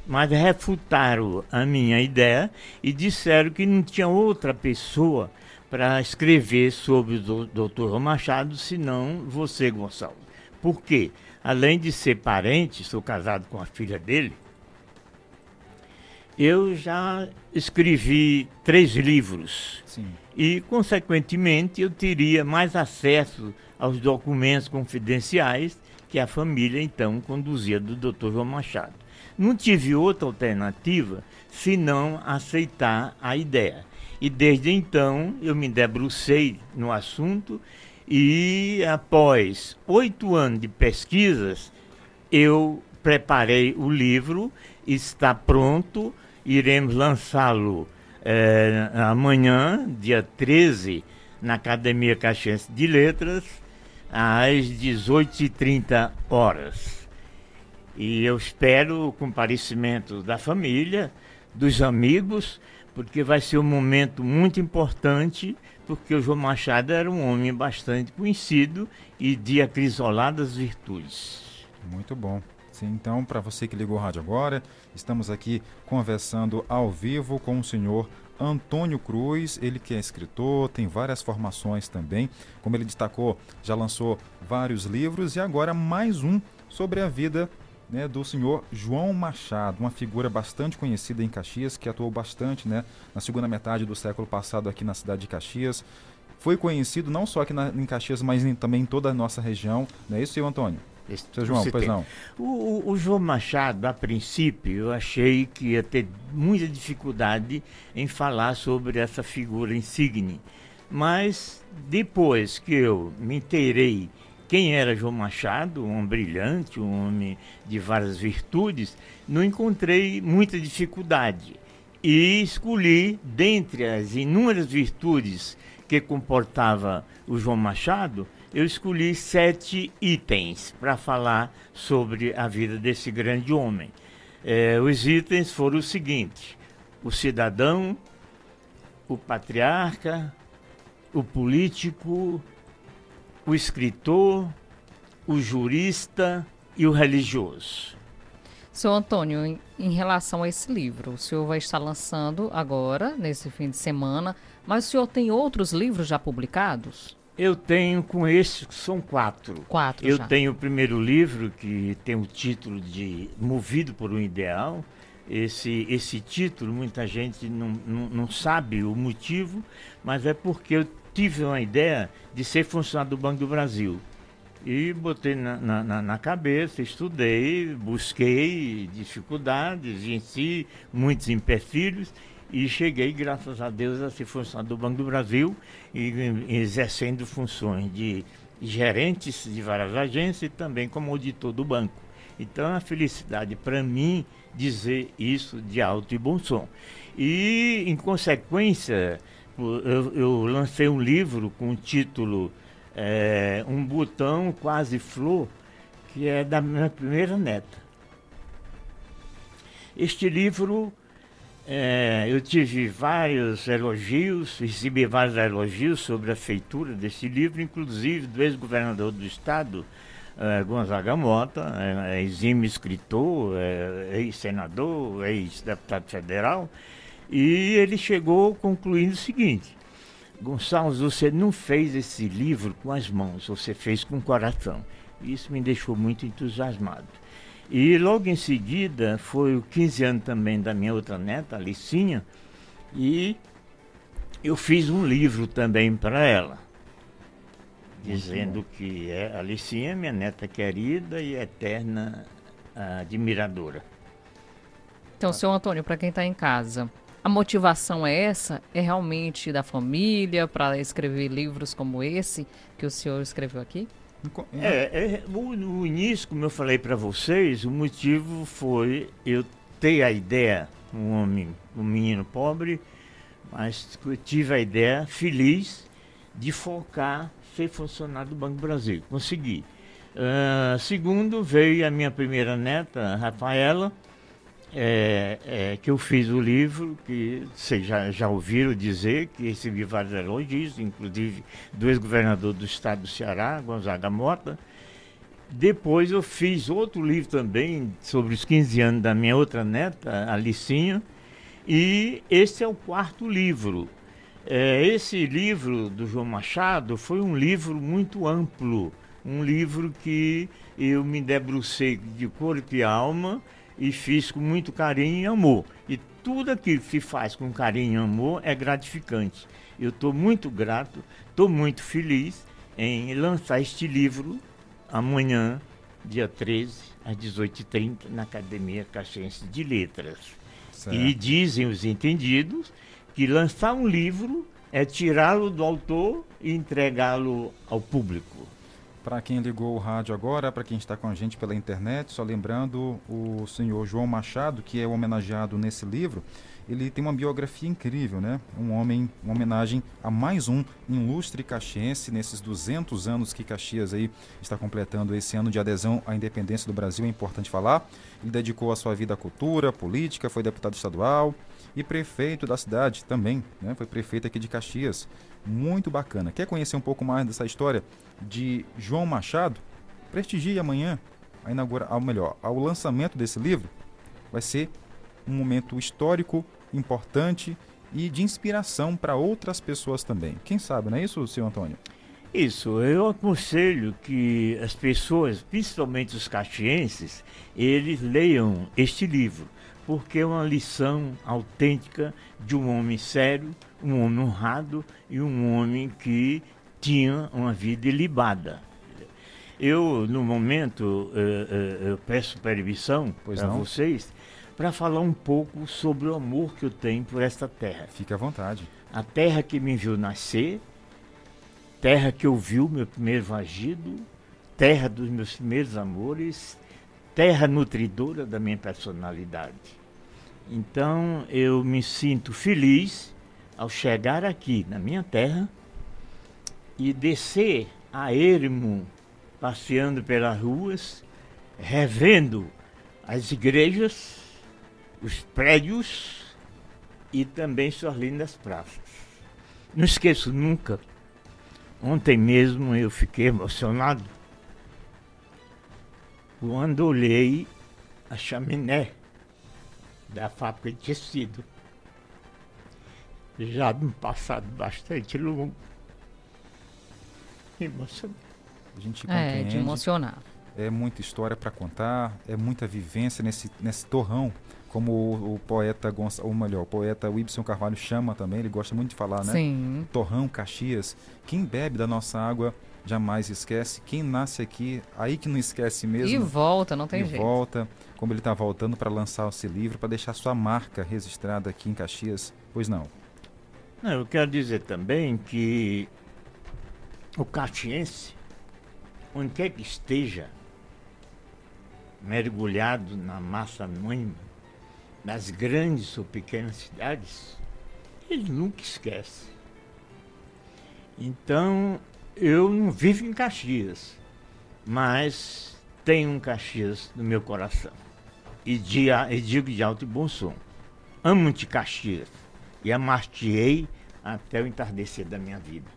S26: Mas refutaram a minha ideia e disseram que não tinha outra pessoa para escrever sobre o doutor João Machado senão você, Gonçalo. Por quê? Além de ser parente, sou casado com a filha dele, eu já escrevi três livros. Sim. E, consequentemente, eu teria mais acesso aos documentos confidenciais que a família, então, conduzia do Dr. João Machado. Não tive outra alternativa senão aceitar a ideia. E desde então eu me debrucei no assunto e, após oito anos de pesquisas, eu preparei o livro, está pronto iremos lançá-lo é, amanhã, dia 13, na Academia Caxiense de Letras, às 18h30 horas. E eu espero o comparecimento da família, dos amigos, porque vai ser um momento muito importante, porque o João Machado era um homem bastante conhecido e de acrisoladas virtudes.
S6: Muito bom. Sim, então, para você que ligou o rádio agora, estamos aqui conversando ao vivo com o senhor Antônio Cruz, ele que é escritor, tem várias formações também. Como ele destacou, já lançou vários livros e agora mais um sobre a vida né, do senhor João Machado, uma figura bastante conhecida em Caxias, que atuou bastante né, na segunda metade do século passado aqui na cidade de Caxias. Foi conhecido não só aqui na, em Caxias, mas em, também em toda a nossa região. Não é isso, senhor Antônio?
S26: Esse, Seu João, pois não. O, o, João Machado, a princípio, eu achei que ia ter muita dificuldade em falar sobre essa figura insigne. Mas depois que eu me inteirei quem era João Machado, um homem brilhante, um homem de várias virtudes, não encontrei muita dificuldade. E escolhi, dentre as inúmeras virtudes que comportava o João Machado, eu escolhi sete itens para falar sobre a vida desse grande homem. É, os itens foram os seguintes: o cidadão, o patriarca, o político, o escritor, o jurista e o religioso.
S7: Seu Antônio, em, em, relação a esse livro, o senhor vai estar lançando agora, nesse fim de semana, mas o senhor tem outros livros já publicados?
S26: Eu tenho com esses, são quatro.
S7: Quatro
S26: Eu
S7: já.
S26: tenho o primeiro livro, que tem o título de Movido por um Ideal. Esse, esse título, muita gente não, não, não sabe o motivo, mas é porque eu tive uma ideia de ser funcionário do Banco do Brasil. E botei na, na, na, cabeça, estudei, busquei dificuldades, venci muitos empecilhos e cheguei, graças a Deus, a ser funcionário do Banco do Brasil e exercendo funções de gerentes de várias agências e também como auditor do banco. Então é uma felicidade para mim dizer isso de alto e bom som. E, em consequência, eu, eu lancei um livro com o título é, Um Botão Quase Flor, que é da minha primeira neta. Este livro, é, eu tive vários elogios, recebi vários elogios sobre a feitura desse livro, inclusive do ex-governador do estado, é, Gonzaga Mota, é, exímio escritor, ex-senador, ex-deputado federal, e ele chegou concluindo o seguinte: Gonçalves, você não fez esse livro com as mãos, você fez com o coração. Isso me deixou muito entusiasmado. E logo em seguida foi o 15 anos também da minha outra neta, Alicinha, e eu fiz um livro também para ela, dizendo que é Alicinha, minha neta querida e eterna admiradora.
S7: Então, seu Antônio, para quem está em casa, a motivação é essa? É realmente da família para escrever livros como esse que o senhor escreveu aqui?
S26: É, é no, início, como eu falei para vocês, o motivo foi eu ter a ideia, um homem, um menino pobre, mas tive a ideia feliz de focar ser funcionário do Banco Brasil. Consegui. Uh, segundo, veio a minha primeira neta, Rafaela, é, é, que eu fiz o livro, que vocês já, já ouviram dizer, que recebi vários elogios, inclusive do ex-governador do estado do Ceará, Gonzaga Mota. Depois eu fiz outro livro também sobre os 15 anos da minha outra neta, Alicinha, e esse é o quarto livro. É, esse livro do João Machado foi um livro muito amplo, um livro que eu me debrucei de corpo e alma, e fiz com muito carinho e amor. E tudo aquilo que se faz com carinho e amor é gratificante. Eu estou muito grato, estou muito feliz em lançar este livro amanhã, dia 13, às 18h30, na Academia Caxiense de Letras. Certo. E dizem os entendidos que lançar um livro é tirá-lo do autor e entregá-lo ao público.
S6: Para quem ligou o rádio agora, para quem está com a gente pela internet, só lembrando o senhor João Machado, que é homenageado nesse livro, ele tem uma biografia incrível, né? Um homem, uma homenagem a mais um ilustre caxiense nesses 200 anos que Caxias aí está completando esse ano de adesão à independência do Brasil, é importante falar. Ele dedicou a sua vida à cultura, política, foi deputado estadual e prefeito da cidade também, né? Foi prefeito aqui de Caxias. Muito bacana. Quer conhecer um pouco mais dessa história? De João Machado, prestigie amanhã a melhor, ao lançamento desse livro. Vai ser um momento histórico importante e de inspiração para outras pessoas também. Quem sabe, não é isso, senhor Antônio?
S26: Isso, eu aconselho que as pessoas, principalmente os caxienses, eles leiam este livro, porque é uma lição autêntica de um homem sério, um homem honrado e um homem que tinha uma vida ilibada. Eu, no momento, uh, uh, eu peço permissão para vocês para falar um pouco sobre o amor que eu tenho por esta terra.
S6: Fique à vontade.
S26: A terra que me viu nascer, terra que ouviu meu primeiro vagido, terra dos meus primeiros amores, terra nutridora da minha personalidade. Então eu me sinto feliz ao chegar aqui na minha terra e descer a ermo, passeando pelas ruas, revendo as igrejas, os prédios e também suas lindas praças. Não esqueço nunca, ontem mesmo eu fiquei emocionado quando olhei a chaminé da fábrica de tecido, já no passado bastante longo emocionante.
S6: A gente
S7: É, de emocionar.
S6: É muita história para contar, é muita vivência nesse, nesse torrão, como o, o poeta Gonçalo, ou melhor, o poeta Wilson Carvalho chama também, ele gosta muito de falar, né?
S7: Sim.
S6: Torrão, Caxias. Quem bebe da nossa água jamais esquece. Quem nasce aqui, aí que não esquece mesmo.
S7: E volta, não tem
S6: e
S7: jeito.
S6: volta, como ele está voltando para lançar esse livro, para deixar sua marca registrada aqui em Caxias. Pois não.
S26: Não, eu quero dizer também que o caxiense, onde quer que esteja, mergulhado na massa mãe das grandes ou pequenas cidades, ele nunca esquece. Então, eu não vivo em Caxias, mas tenho um Caxias no meu coração. E, de, e digo de alto e bom som. Amo-te, Caxias. E amar-te-ei até o entardecer da minha vida.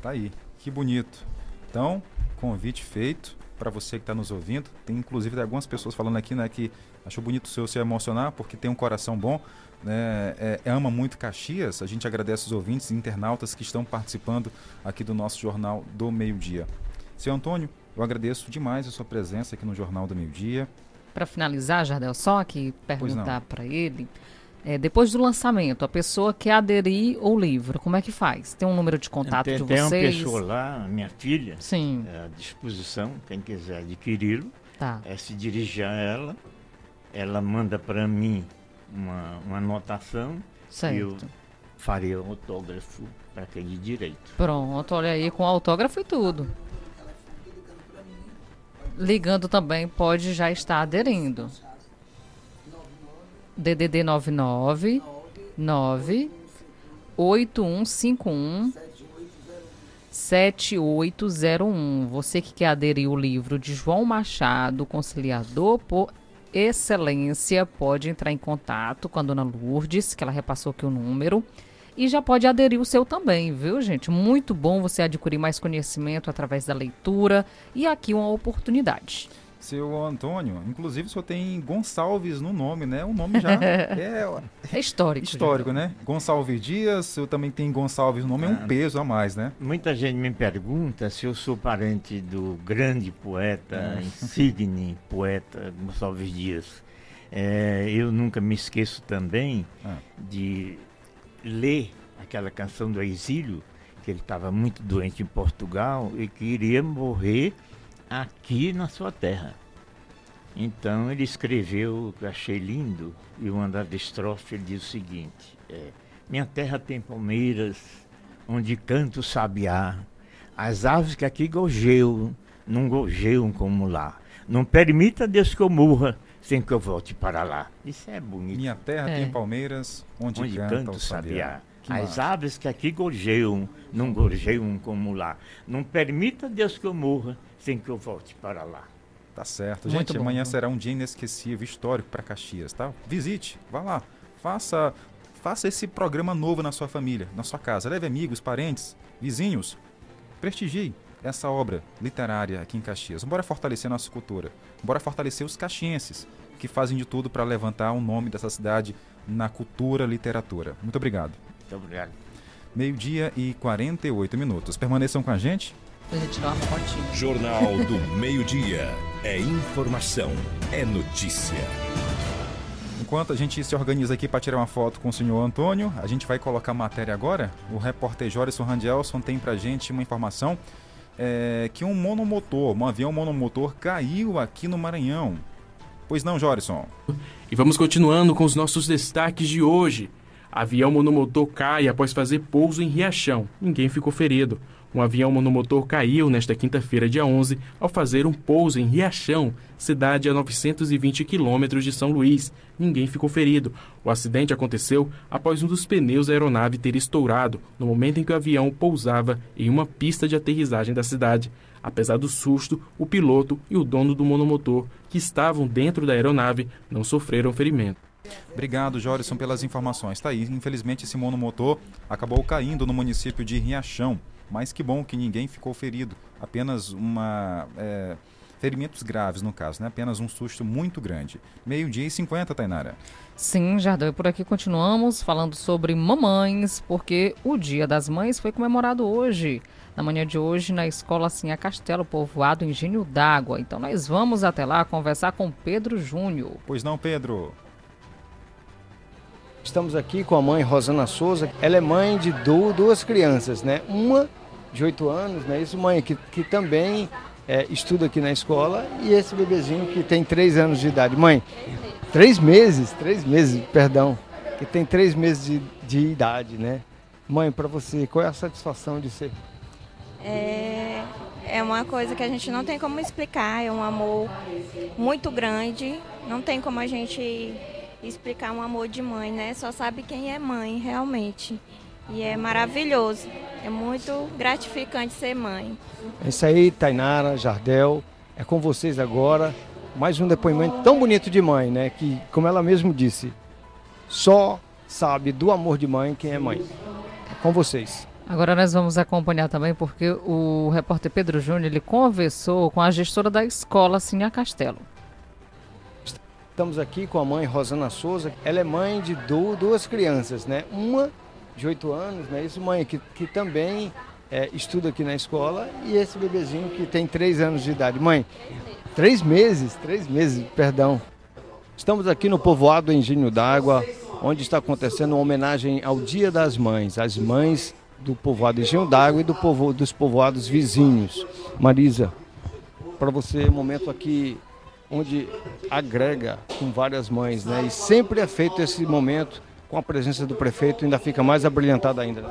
S6: Tá aí, que bonito. Então, convite feito para você que está nos ouvindo. Tem inclusive algumas pessoas falando aqui, né, que achou bonito o seu se emocionar porque tem um coração bom, né, é, ama muito Caxias. A gente agradece os ouvintes e internautas que estão participando aqui do nosso Jornal do Meio Dia. Seu Antônio, eu agradeço demais a sua presença aqui no Jornal do Meio Dia.
S7: Para finalizar, Jardel, só aqui perguntar para ele. É, depois do lançamento, a pessoa quer aderir ao livro, como é que faz? Tem um número de contato
S26: tem,
S7: de
S26: tem
S7: vocês?
S26: Tem uma pessoa lá, minha filha,
S7: Sim.
S26: É, à disposição, quem quiser adquiri-lo,
S7: tá.
S26: é se dirigir a ela, ela manda para mim uma, uma anotação
S7: certo.
S26: e eu farei o autógrafo para aquele direito.
S7: Pronto, olha aí, com autógrafo e tudo. Ligando também pode já estar aderindo. DDD 99 9 8151 7801. Você que quer aderir o livro de João Machado, conciliador por excelência, pode entrar em contato com a dona Lourdes, que ela repassou aqui o número. E já pode aderir o seu também, viu, gente? Muito bom você adquirir mais conhecimento através da leitura e aqui uma oportunidade.
S6: Seu Antônio, inclusive o senhor tem Gonçalves no nome, né? O nome já é,
S7: é histórico.
S6: Histórico, já. né? Gonçalves Dias, eu também tem Gonçalves no nome, é um peso a mais, né?
S26: Muita gente me pergunta se eu sou parente do grande poeta, é. insigne poeta Gonçalves Dias. É, eu nunca me esqueço também ah. de ler aquela canção do exílio, que ele estava muito doente em Portugal e que iria morrer aqui na sua terra. Então ele escreveu, o que eu achei lindo, e uma das estrofes ele diz o seguinte: é, Minha terra tem palmeiras, onde canta o sabiá, as aves que aqui gojeiam, não gojeiam como lá. Não permita Deus que eu morra sem que eu volte para lá. Isso é bonito.
S6: Minha terra é. tem palmeiras, onde, onde canta, canta o sabiá.
S26: sabiá. As aves que aqui gorjeiam, não gorjeiam como lá. Não permita Deus que eu morra sem que eu volte para lá.
S6: Tá certo. Muito Gente, bom, amanhã bom. será um dia inesquecível, histórico para Caxias, tá? Visite, vá lá, faça, faça esse programa novo na sua família, na sua casa. Leve amigos, parentes, vizinhos. Prestigie essa obra literária aqui em Caxias. Bora fortalecer nossa cultura. Bora fortalecer os caxienses, que fazem de tudo para levantar o nome dessa cidade na cultura, literatura. Muito obrigado.
S26: Muito obrigado.
S6: Meio-dia e 48 minutos. Permaneçam com a gente.
S5: Jornal do Meio-Dia. É informação, é notícia.
S6: Enquanto a gente se organiza aqui para tirar uma foto com o senhor Antônio, a gente vai colocar a matéria agora. O repórter Jorison Randelson tem para gente uma informação é, que um monomotor, um avião monomotor caiu aqui no Maranhão. Pois não, Jorison?
S8: E vamos continuando com os nossos destaques de hoje. Avião monomotor cai após fazer pouso em Riachão. Ninguém ficou ferido. Um avião monomotor caiu nesta quinta-feira, dia 11, ao fazer um pouso em Riachão, cidade a 920 quilômetros de São Luís. Ninguém ficou ferido. O acidente aconteceu após um dos pneus da aeronave ter estourado no momento em que o avião pousava em uma pista de aterrissagem da cidade. Apesar do susto, o piloto e o dono do monomotor, que estavam dentro da aeronave, não sofreram ferimento.
S6: Obrigado, Jorison, pelas informações. Tá aí, infelizmente esse monomotor acabou caindo no município de Riachão. Mas que bom que ninguém ficou ferido. Apenas uma. É, ferimentos graves, no caso, né? Apenas um susto muito grande. Meio-dia e 50, Tainara.
S7: Sim, Jardel, e por aqui continuamos falando sobre mamães, porque o Dia das Mães foi comemorado hoje. Na manhã de hoje, na escola Sinha Castelo, povoado Engenho d'Água. Então nós vamos até lá conversar com Pedro Júnior.
S6: Pois não, Pedro?
S13: Estamos aqui com a mãe Rosana Souza. Ela é mãe de duas crianças, né? Uma de 8 anos, né? Isso, mãe, que, que também é, estuda aqui na escola, e esse bebezinho que tem 3 anos de idade. Mãe, 3 meses, 3 meses, perdão, que tem 3 meses de, de idade, né? Mãe, para você, qual é a satisfação de ser?
S27: É, é uma coisa que a gente não tem como explicar, é um amor muito grande, não tem como a gente explicar um amor de mãe, né? Só sabe quem é mãe, realmente. E é maravilhoso. É muito gratificante ser mãe.
S13: É isso aí, Tainara, Jardel. É com vocês agora, mais um depoimento tão bonito de mãe, né? Que, como ela mesmo disse, só sabe do amor de mãe quem é mãe. É com vocês.
S7: Agora nós vamos acompanhar também porque o repórter Pedro Júnior ele conversou com a gestora da escola Sinha Castelo.
S13: Estamos aqui com a mãe Rosana Souza. Ela é mãe de duas crianças, né? Uma de 8 anos, né? Isso, mãe, que, que também é, estuda aqui na escola, e esse bebezinho que tem 3 anos de idade. Mãe, três meses, três meses, perdão. Estamos aqui no povoado Engenho d'Água, onde está acontecendo uma homenagem ao Dia das Mães, as mães do povoado Engenho d'Água e do povo, dos povoados vizinhos. Marisa, para você, momento aqui onde agrega com várias mães, né? E sempre é feito esse momento com a presença do prefeito ainda fica mais abrilhantado ainda.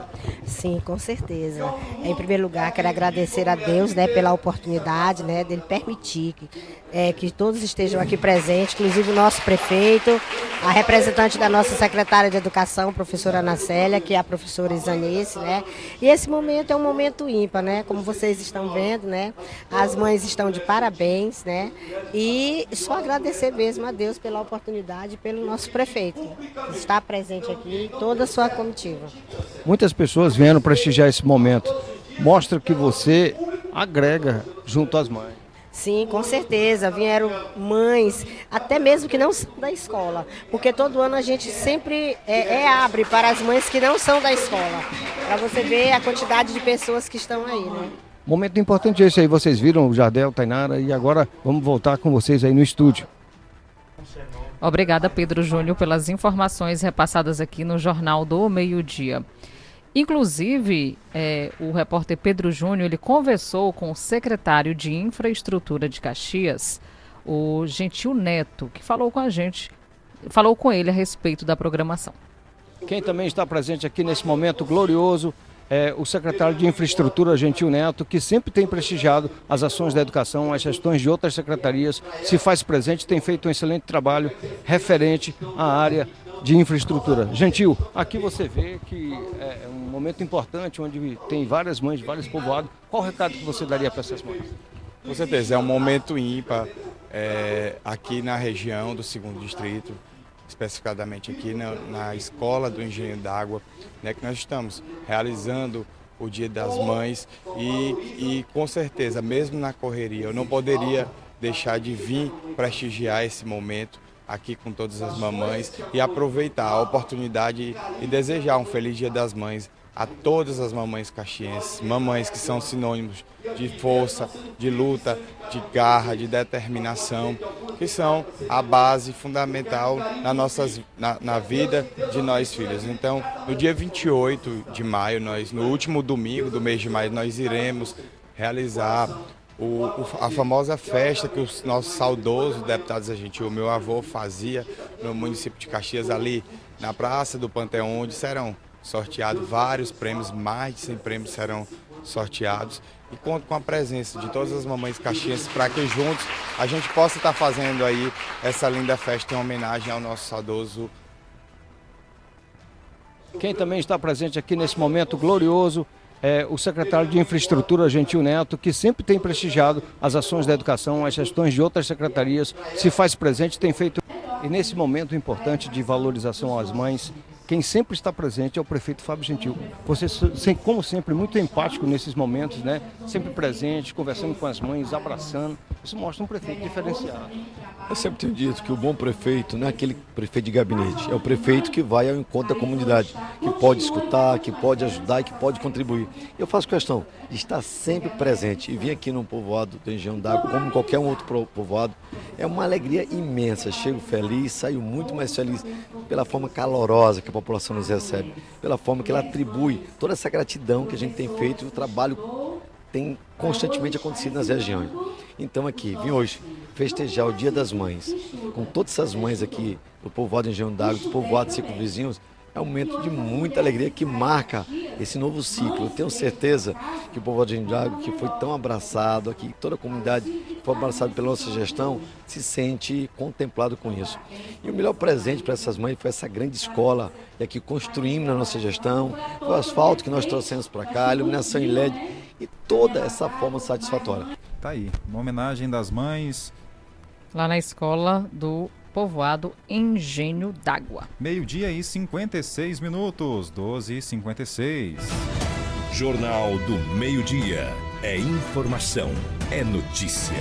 S28: Sim, com certeza. Em primeiro lugar, quero agradecer a Deus né, pela oportunidade né, dele permitir que, é, que todos estejam aqui presentes, inclusive o nosso prefeito, a representante da nossa secretária de Educação, professora Ana Célia, que é a professora Isanice, né? E esse momento é um momento ímpar, né? Como vocês estão vendo, né? As mães estão de parabéns, né? E só agradecer mesmo a Deus pela oportunidade, pelo nosso prefeito, que está presente aqui, toda a sua comitiva.
S13: Muitas pessoas vieram prestigiar esse momento. Mostra que você agrega junto às mães.
S28: Sim, com certeza. Vieram mães, até mesmo que não são da escola. Porque todo ano a gente sempre é, é abre para as mães que não são da escola. Para você ver a quantidade de pessoas que estão aí, né?
S13: Momento importante esse aí, vocês viram o Jardel, Tainara, e agora vamos voltar com vocês aí no estúdio.
S7: Obrigada, Pedro Júnior, pelas informações repassadas aqui no Jornal do Meio-Dia. Inclusive, é, o repórter Pedro Júnior ele conversou com o secretário de Infraestrutura de Caxias, o Gentil Neto, que falou com a gente, falou com ele a respeito da programação.
S13: Quem também está presente aqui nesse momento glorioso é o secretário de Infraestrutura, Gentil Neto, que sempre tem prestigiado as ações da educação, as gestões de outras secretarias, se faz presente, tem feito um excelente trabalho referente à área de infraestrutura. Gentil, aqui você vê que é um momento importante onde tem várias mães de vários povoados. Qual o recado que você daria para essas mães?
S29: Com certeza, é um momento ímpar é, aqui na região do segundo distrito, especificadamente aqui na, na escola do Engenho d'Água, né, que nós estamos realizando o Dia das Mães e, e com certeza, mesmo na correria, eu não poderia deixar de vir prestigiar esse momento aqui com todas as mamães e aproveitar a oportunidade e desejar um feliz Dia das Mães a todas as mamães caxienses, mamães que são sinônimos de força, de luta, de garra, de determinação, que são a base fundamental na, nossas, na, na vida de nós filhos. Então, no dia 28 de maio, nós, no último domingo do mês de maio, nós iremos realizar o, a famosa festa que o nosso saudoso deputado Zé Gentil, meu avô, fazia no município de Caxias, ali na Praça do Panteão, onde serão sorteados vários prêmios, mais de 100 prêmios serão sorteados. E conto com a presença de todas as mamães caxienses para que juntos a gente possa estar fazendo aí essa linda festa em homenagem ao nosso saudoso.
S13: Quem também está presente aqui nesse momento glorioso é, o secretário de Infraestrutura, Gentil Neto, que sempre tem prestigiado as ações da educação, as gestões de outras secretarias, se faz presente, tem feito. E nesse momento importante de valorização às mães, quem sempre está presente é o prefeito Fábio Gentil. Você, como sempre, muito empático nesses momentos, né? Sempre presente, conversando com as mães, abraçando. Isso mostra um prefeito diferenciado.
S30: Eu sempre tenho dito que o bom prefeito não é aquele prefeito de gabinete, é o prefeito que vai ao encontro da comunidade, que pode escutar, que pode ajudar e que pode contribuir. Eu faço questão de estar sempre presente e vir aqui num povoado do Engenho d'Água, como qualquer um outro povoado, é uma alegria imensa. Chego feliz, saio muito mais feliz pela forma calorosa que a população nos recebe, pela forma que ela atribui toda essa gratidão que a gente tem feito e o trabalho tem constantemente acontecido nas regiões. Então aqui, vim hoje festejar o Dia das Mães, com todas essas mães aqui do povoado Engenho d'Água, do povoado Cinco Vizinhos, é um momento de muita alegria que marca esse novo ciclo. Eu tenho certeza que o povo de Indiago, que foi tão abraçado aqui, toda a comunidade que foi abraçada pela nossa gestão, se sente contemplado com isso. E o melhor presente para essas mães foi essa grande escola e aqui construímos na nossa gestão, o asfalto que nós trouxemos para cá, a iluminação em LED e toda essa forma satisfatória.
S6: Tá aí, uma homenagem das mães.
S7: Lá na escola do povoado Engenho d'Água.
S6: Meio-dia e 56 minutos, 12 e 56.
S5: Jornal do Meio-Dia. É informação, é notícia.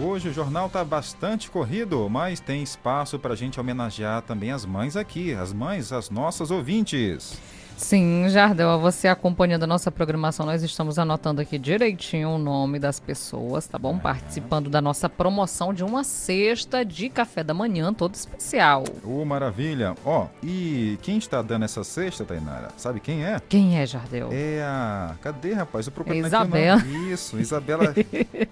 S6: Hoje o jornal está bastante corrido, mas tem espaço para a gente homenagear também as mães aqui, as mães, as nossas ouvintes.
S7: Sim, Jardel, você acompanhando a nossa programação, nós estamos anotando aqui direitinho o nome das pessoas, tá bom? Participando da nossa promoção de uma cesta de café da manhã, todo especial.
S6: Ô, maravilha. Ó, e quem está dando essa cesta, Tainara? Sabe quem é?
S7: Quem é, Jardel?
S6: É a... Cadê, rapaz? Eu procurei
S7: É Isabela.
S6: aqui nome. Isso, Isabela.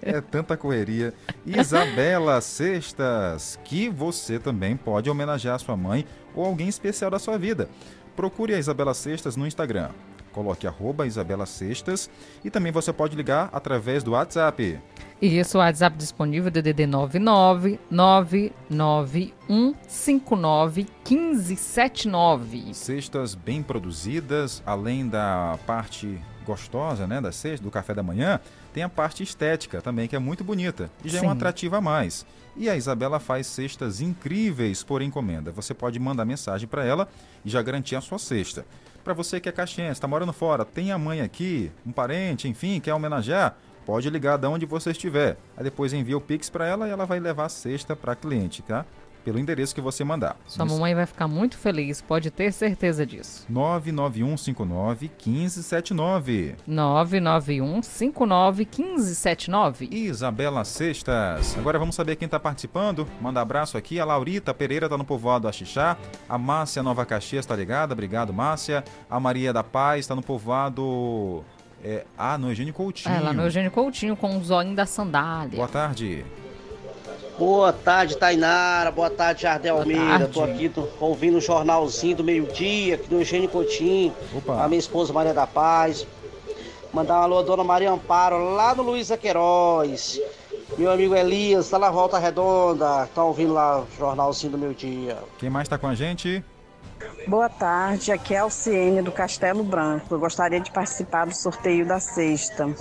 S6: é tanta correria. Isabela Cestas, que você também pode homenagear a sua mãe ou alguém especial da sua vida. Procure a Isabela Cestas no Instagram. Coloque arroba Isabela Cestas e também você pode ligar através do WhatsApp.
S7: E isso, o WhatsApp disponível, DDD 99 991 59 1579.
S6: Cestas bem produzidas, além da parte gostosa, né, da cesta, do café da manhã, tem a parte estética também, que é muito bonita e já é um
S7: Sim.
S6: atrativo a mais. E a Isabela faz cestas incríveis por encomenda. Você pode mandar mensagem para ela e já garantir a sua cesta. Para você que é caixinha, está morando fora, tem a mãe aqui, um parente, enfim, quer homenagear, pode ligar de onde você estiver. Aí depois envia o Pix para ela e ela vai levar a cesta para cliente, tá? Pelo endereço que você mandar.
S7: Sua mamãe vai ficar muito feliz, pode ter certeza disso.
S6: 99159 1579.
S7: 991 59 1579.
S6: Isabela Sextas. Agora vamos saber quem está participando. Manda abraço aqui. A Laurita Pereira está no povoado Axixá. A Márcia Nova Caxias está ligada. Obrigado, Márcia. A Maria da Paz está no povoado. É, ah, no Eugênio Coutinho.
S7: É, lá no Eugênio Coutinho com o zoinho da sandália.
S6: Boa tarde.
S31: Boa tarde, Tainara. Boa tarde, Jardel Almeida.
S7: tarde.
S31: Tô aqui tô ouvindo o jornalzinho do meio-dia, aqui do Eugênio Coutinho.
S6: Opa.
S31: A minha esposa Maria da Paz. Mandar uma alô à dona Maria Amparo, lá no Luiza Queiroz. Meu amigo Elias, tá na Volta Redonda. Tá ouvindo lá o jornalzinho do meio-dia.
S6: Quem mais está com a gente?
S32: Boa tarde, aqui é a Alciene do Castelo Branco. Eu gostaria de participar do sorteio da sexta.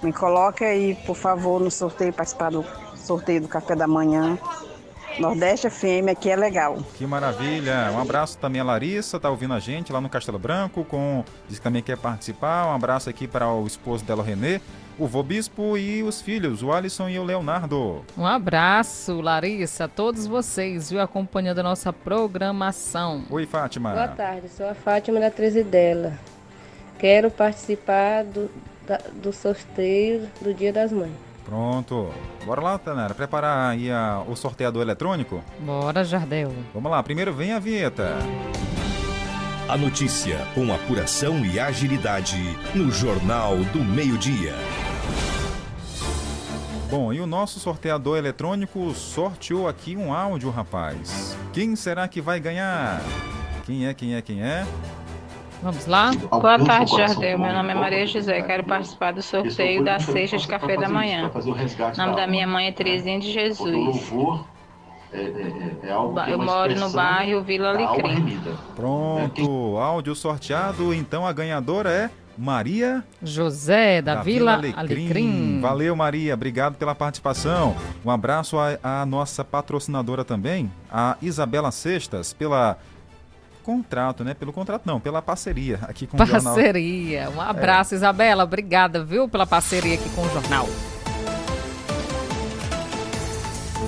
S32: Me coloque aí, por favor, no sorteio, participar do sorteio do café da manhã. Nordeste FM aqui é legal.
S6: Que maravilha. Um abraço também a Larissa, tá ouvindo a gente lá no Castelo Branco, com diz que também quer participar. Um abraço aqui para o esposo dela, o Renê, o vô Bispo e os filhos, o Alisson e o Leonardo.
S7: Um abraço, Larissa, a todos vocês, viu, acompanhando a nossa programação.
S6: Oi, Fátima.
S33: Boa tarde, sou a Fátima da Trezidela. Quero participar do, da- do sorteio do Dia das Mães.
S6: Pronto. Bora lá, Tanara, preparar aí a- o sorteador eletrônico?
S7: Bora, Jardel.
S6: Vamos lá, primeiro vem a vinheta.
S5: A notícia com apuração e agilidade no Jornal do Meio-Dia.
S6: Bom, e o nosso sorteador eletrônico sorteou aqui um áudio, rapaz. Quem será que vai ganhar? Quem é, quem é, quem é?
S7: Vamos lá?
S34: Boa tarde, Jardel. Meu nome é Maria José. Quero participar do sorteio da cesta de café da manhã. O nome da minha mãe é Terezinha de Jesus. Ba- Eu moro no bairro Vila Alecrim.
S6: Pronto, áudio sorteado. Então a ganhadora é Maria
S7: José, da, Vila Alecrim.
S6: Valeu, Maria. Obrigado pela participação. Um abraço à, à nossa patrocinadora também, a Isabela Sextas, pela contrato, né? Pelo contrato não, pela parceria aqui com o jornal.
S7: Parceria. Um abraço, Isabela. Obrigada, viu, pela parceria aqui com o jornal.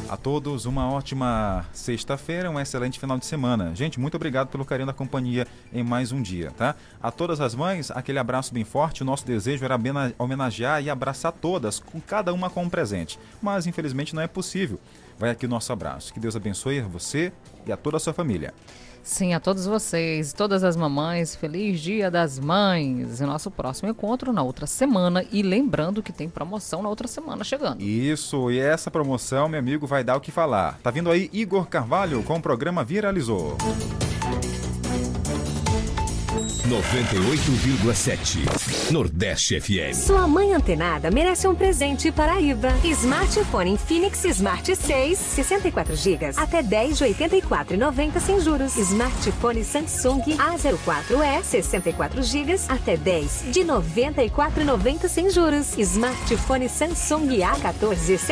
S6: A todos uma ótima sexta-feira, um excelente final de semana. Gente, muito obrigado pelo carinho da companhia em mais um dia, tá? A todas as mães, aquele abraço bem forte. O nosso desejo era homenagear e abraçar todas, com cada uma com um presente. Mas infelizmente não é possível. Vai aqui o nosso abraço. Que Deus abençoe a você e a toda a sua família.
S7: Sim, a todos vocês, todas as mamães, feliz Dia das Mães. E nosso próximo encontro na outra semana. E lembrando que tem promoção na outra semana chegando.
S6: Isso, e essa promoção, meu amigo, vai dar o que falar. Tá vindo aí Igor Carvalho com o programa Viralizou.
S5: 98,7. Nordeste FM.
S3: Sua mãe antenada merece um presente Paraíba. Smartphone Infinix Smart 6, 64 GB, até 10 de 84,90 sem juros. Smartphone Samsung A04e, 64 GB, até 10 de 94,90 sem juros. Smartphone Samsung A14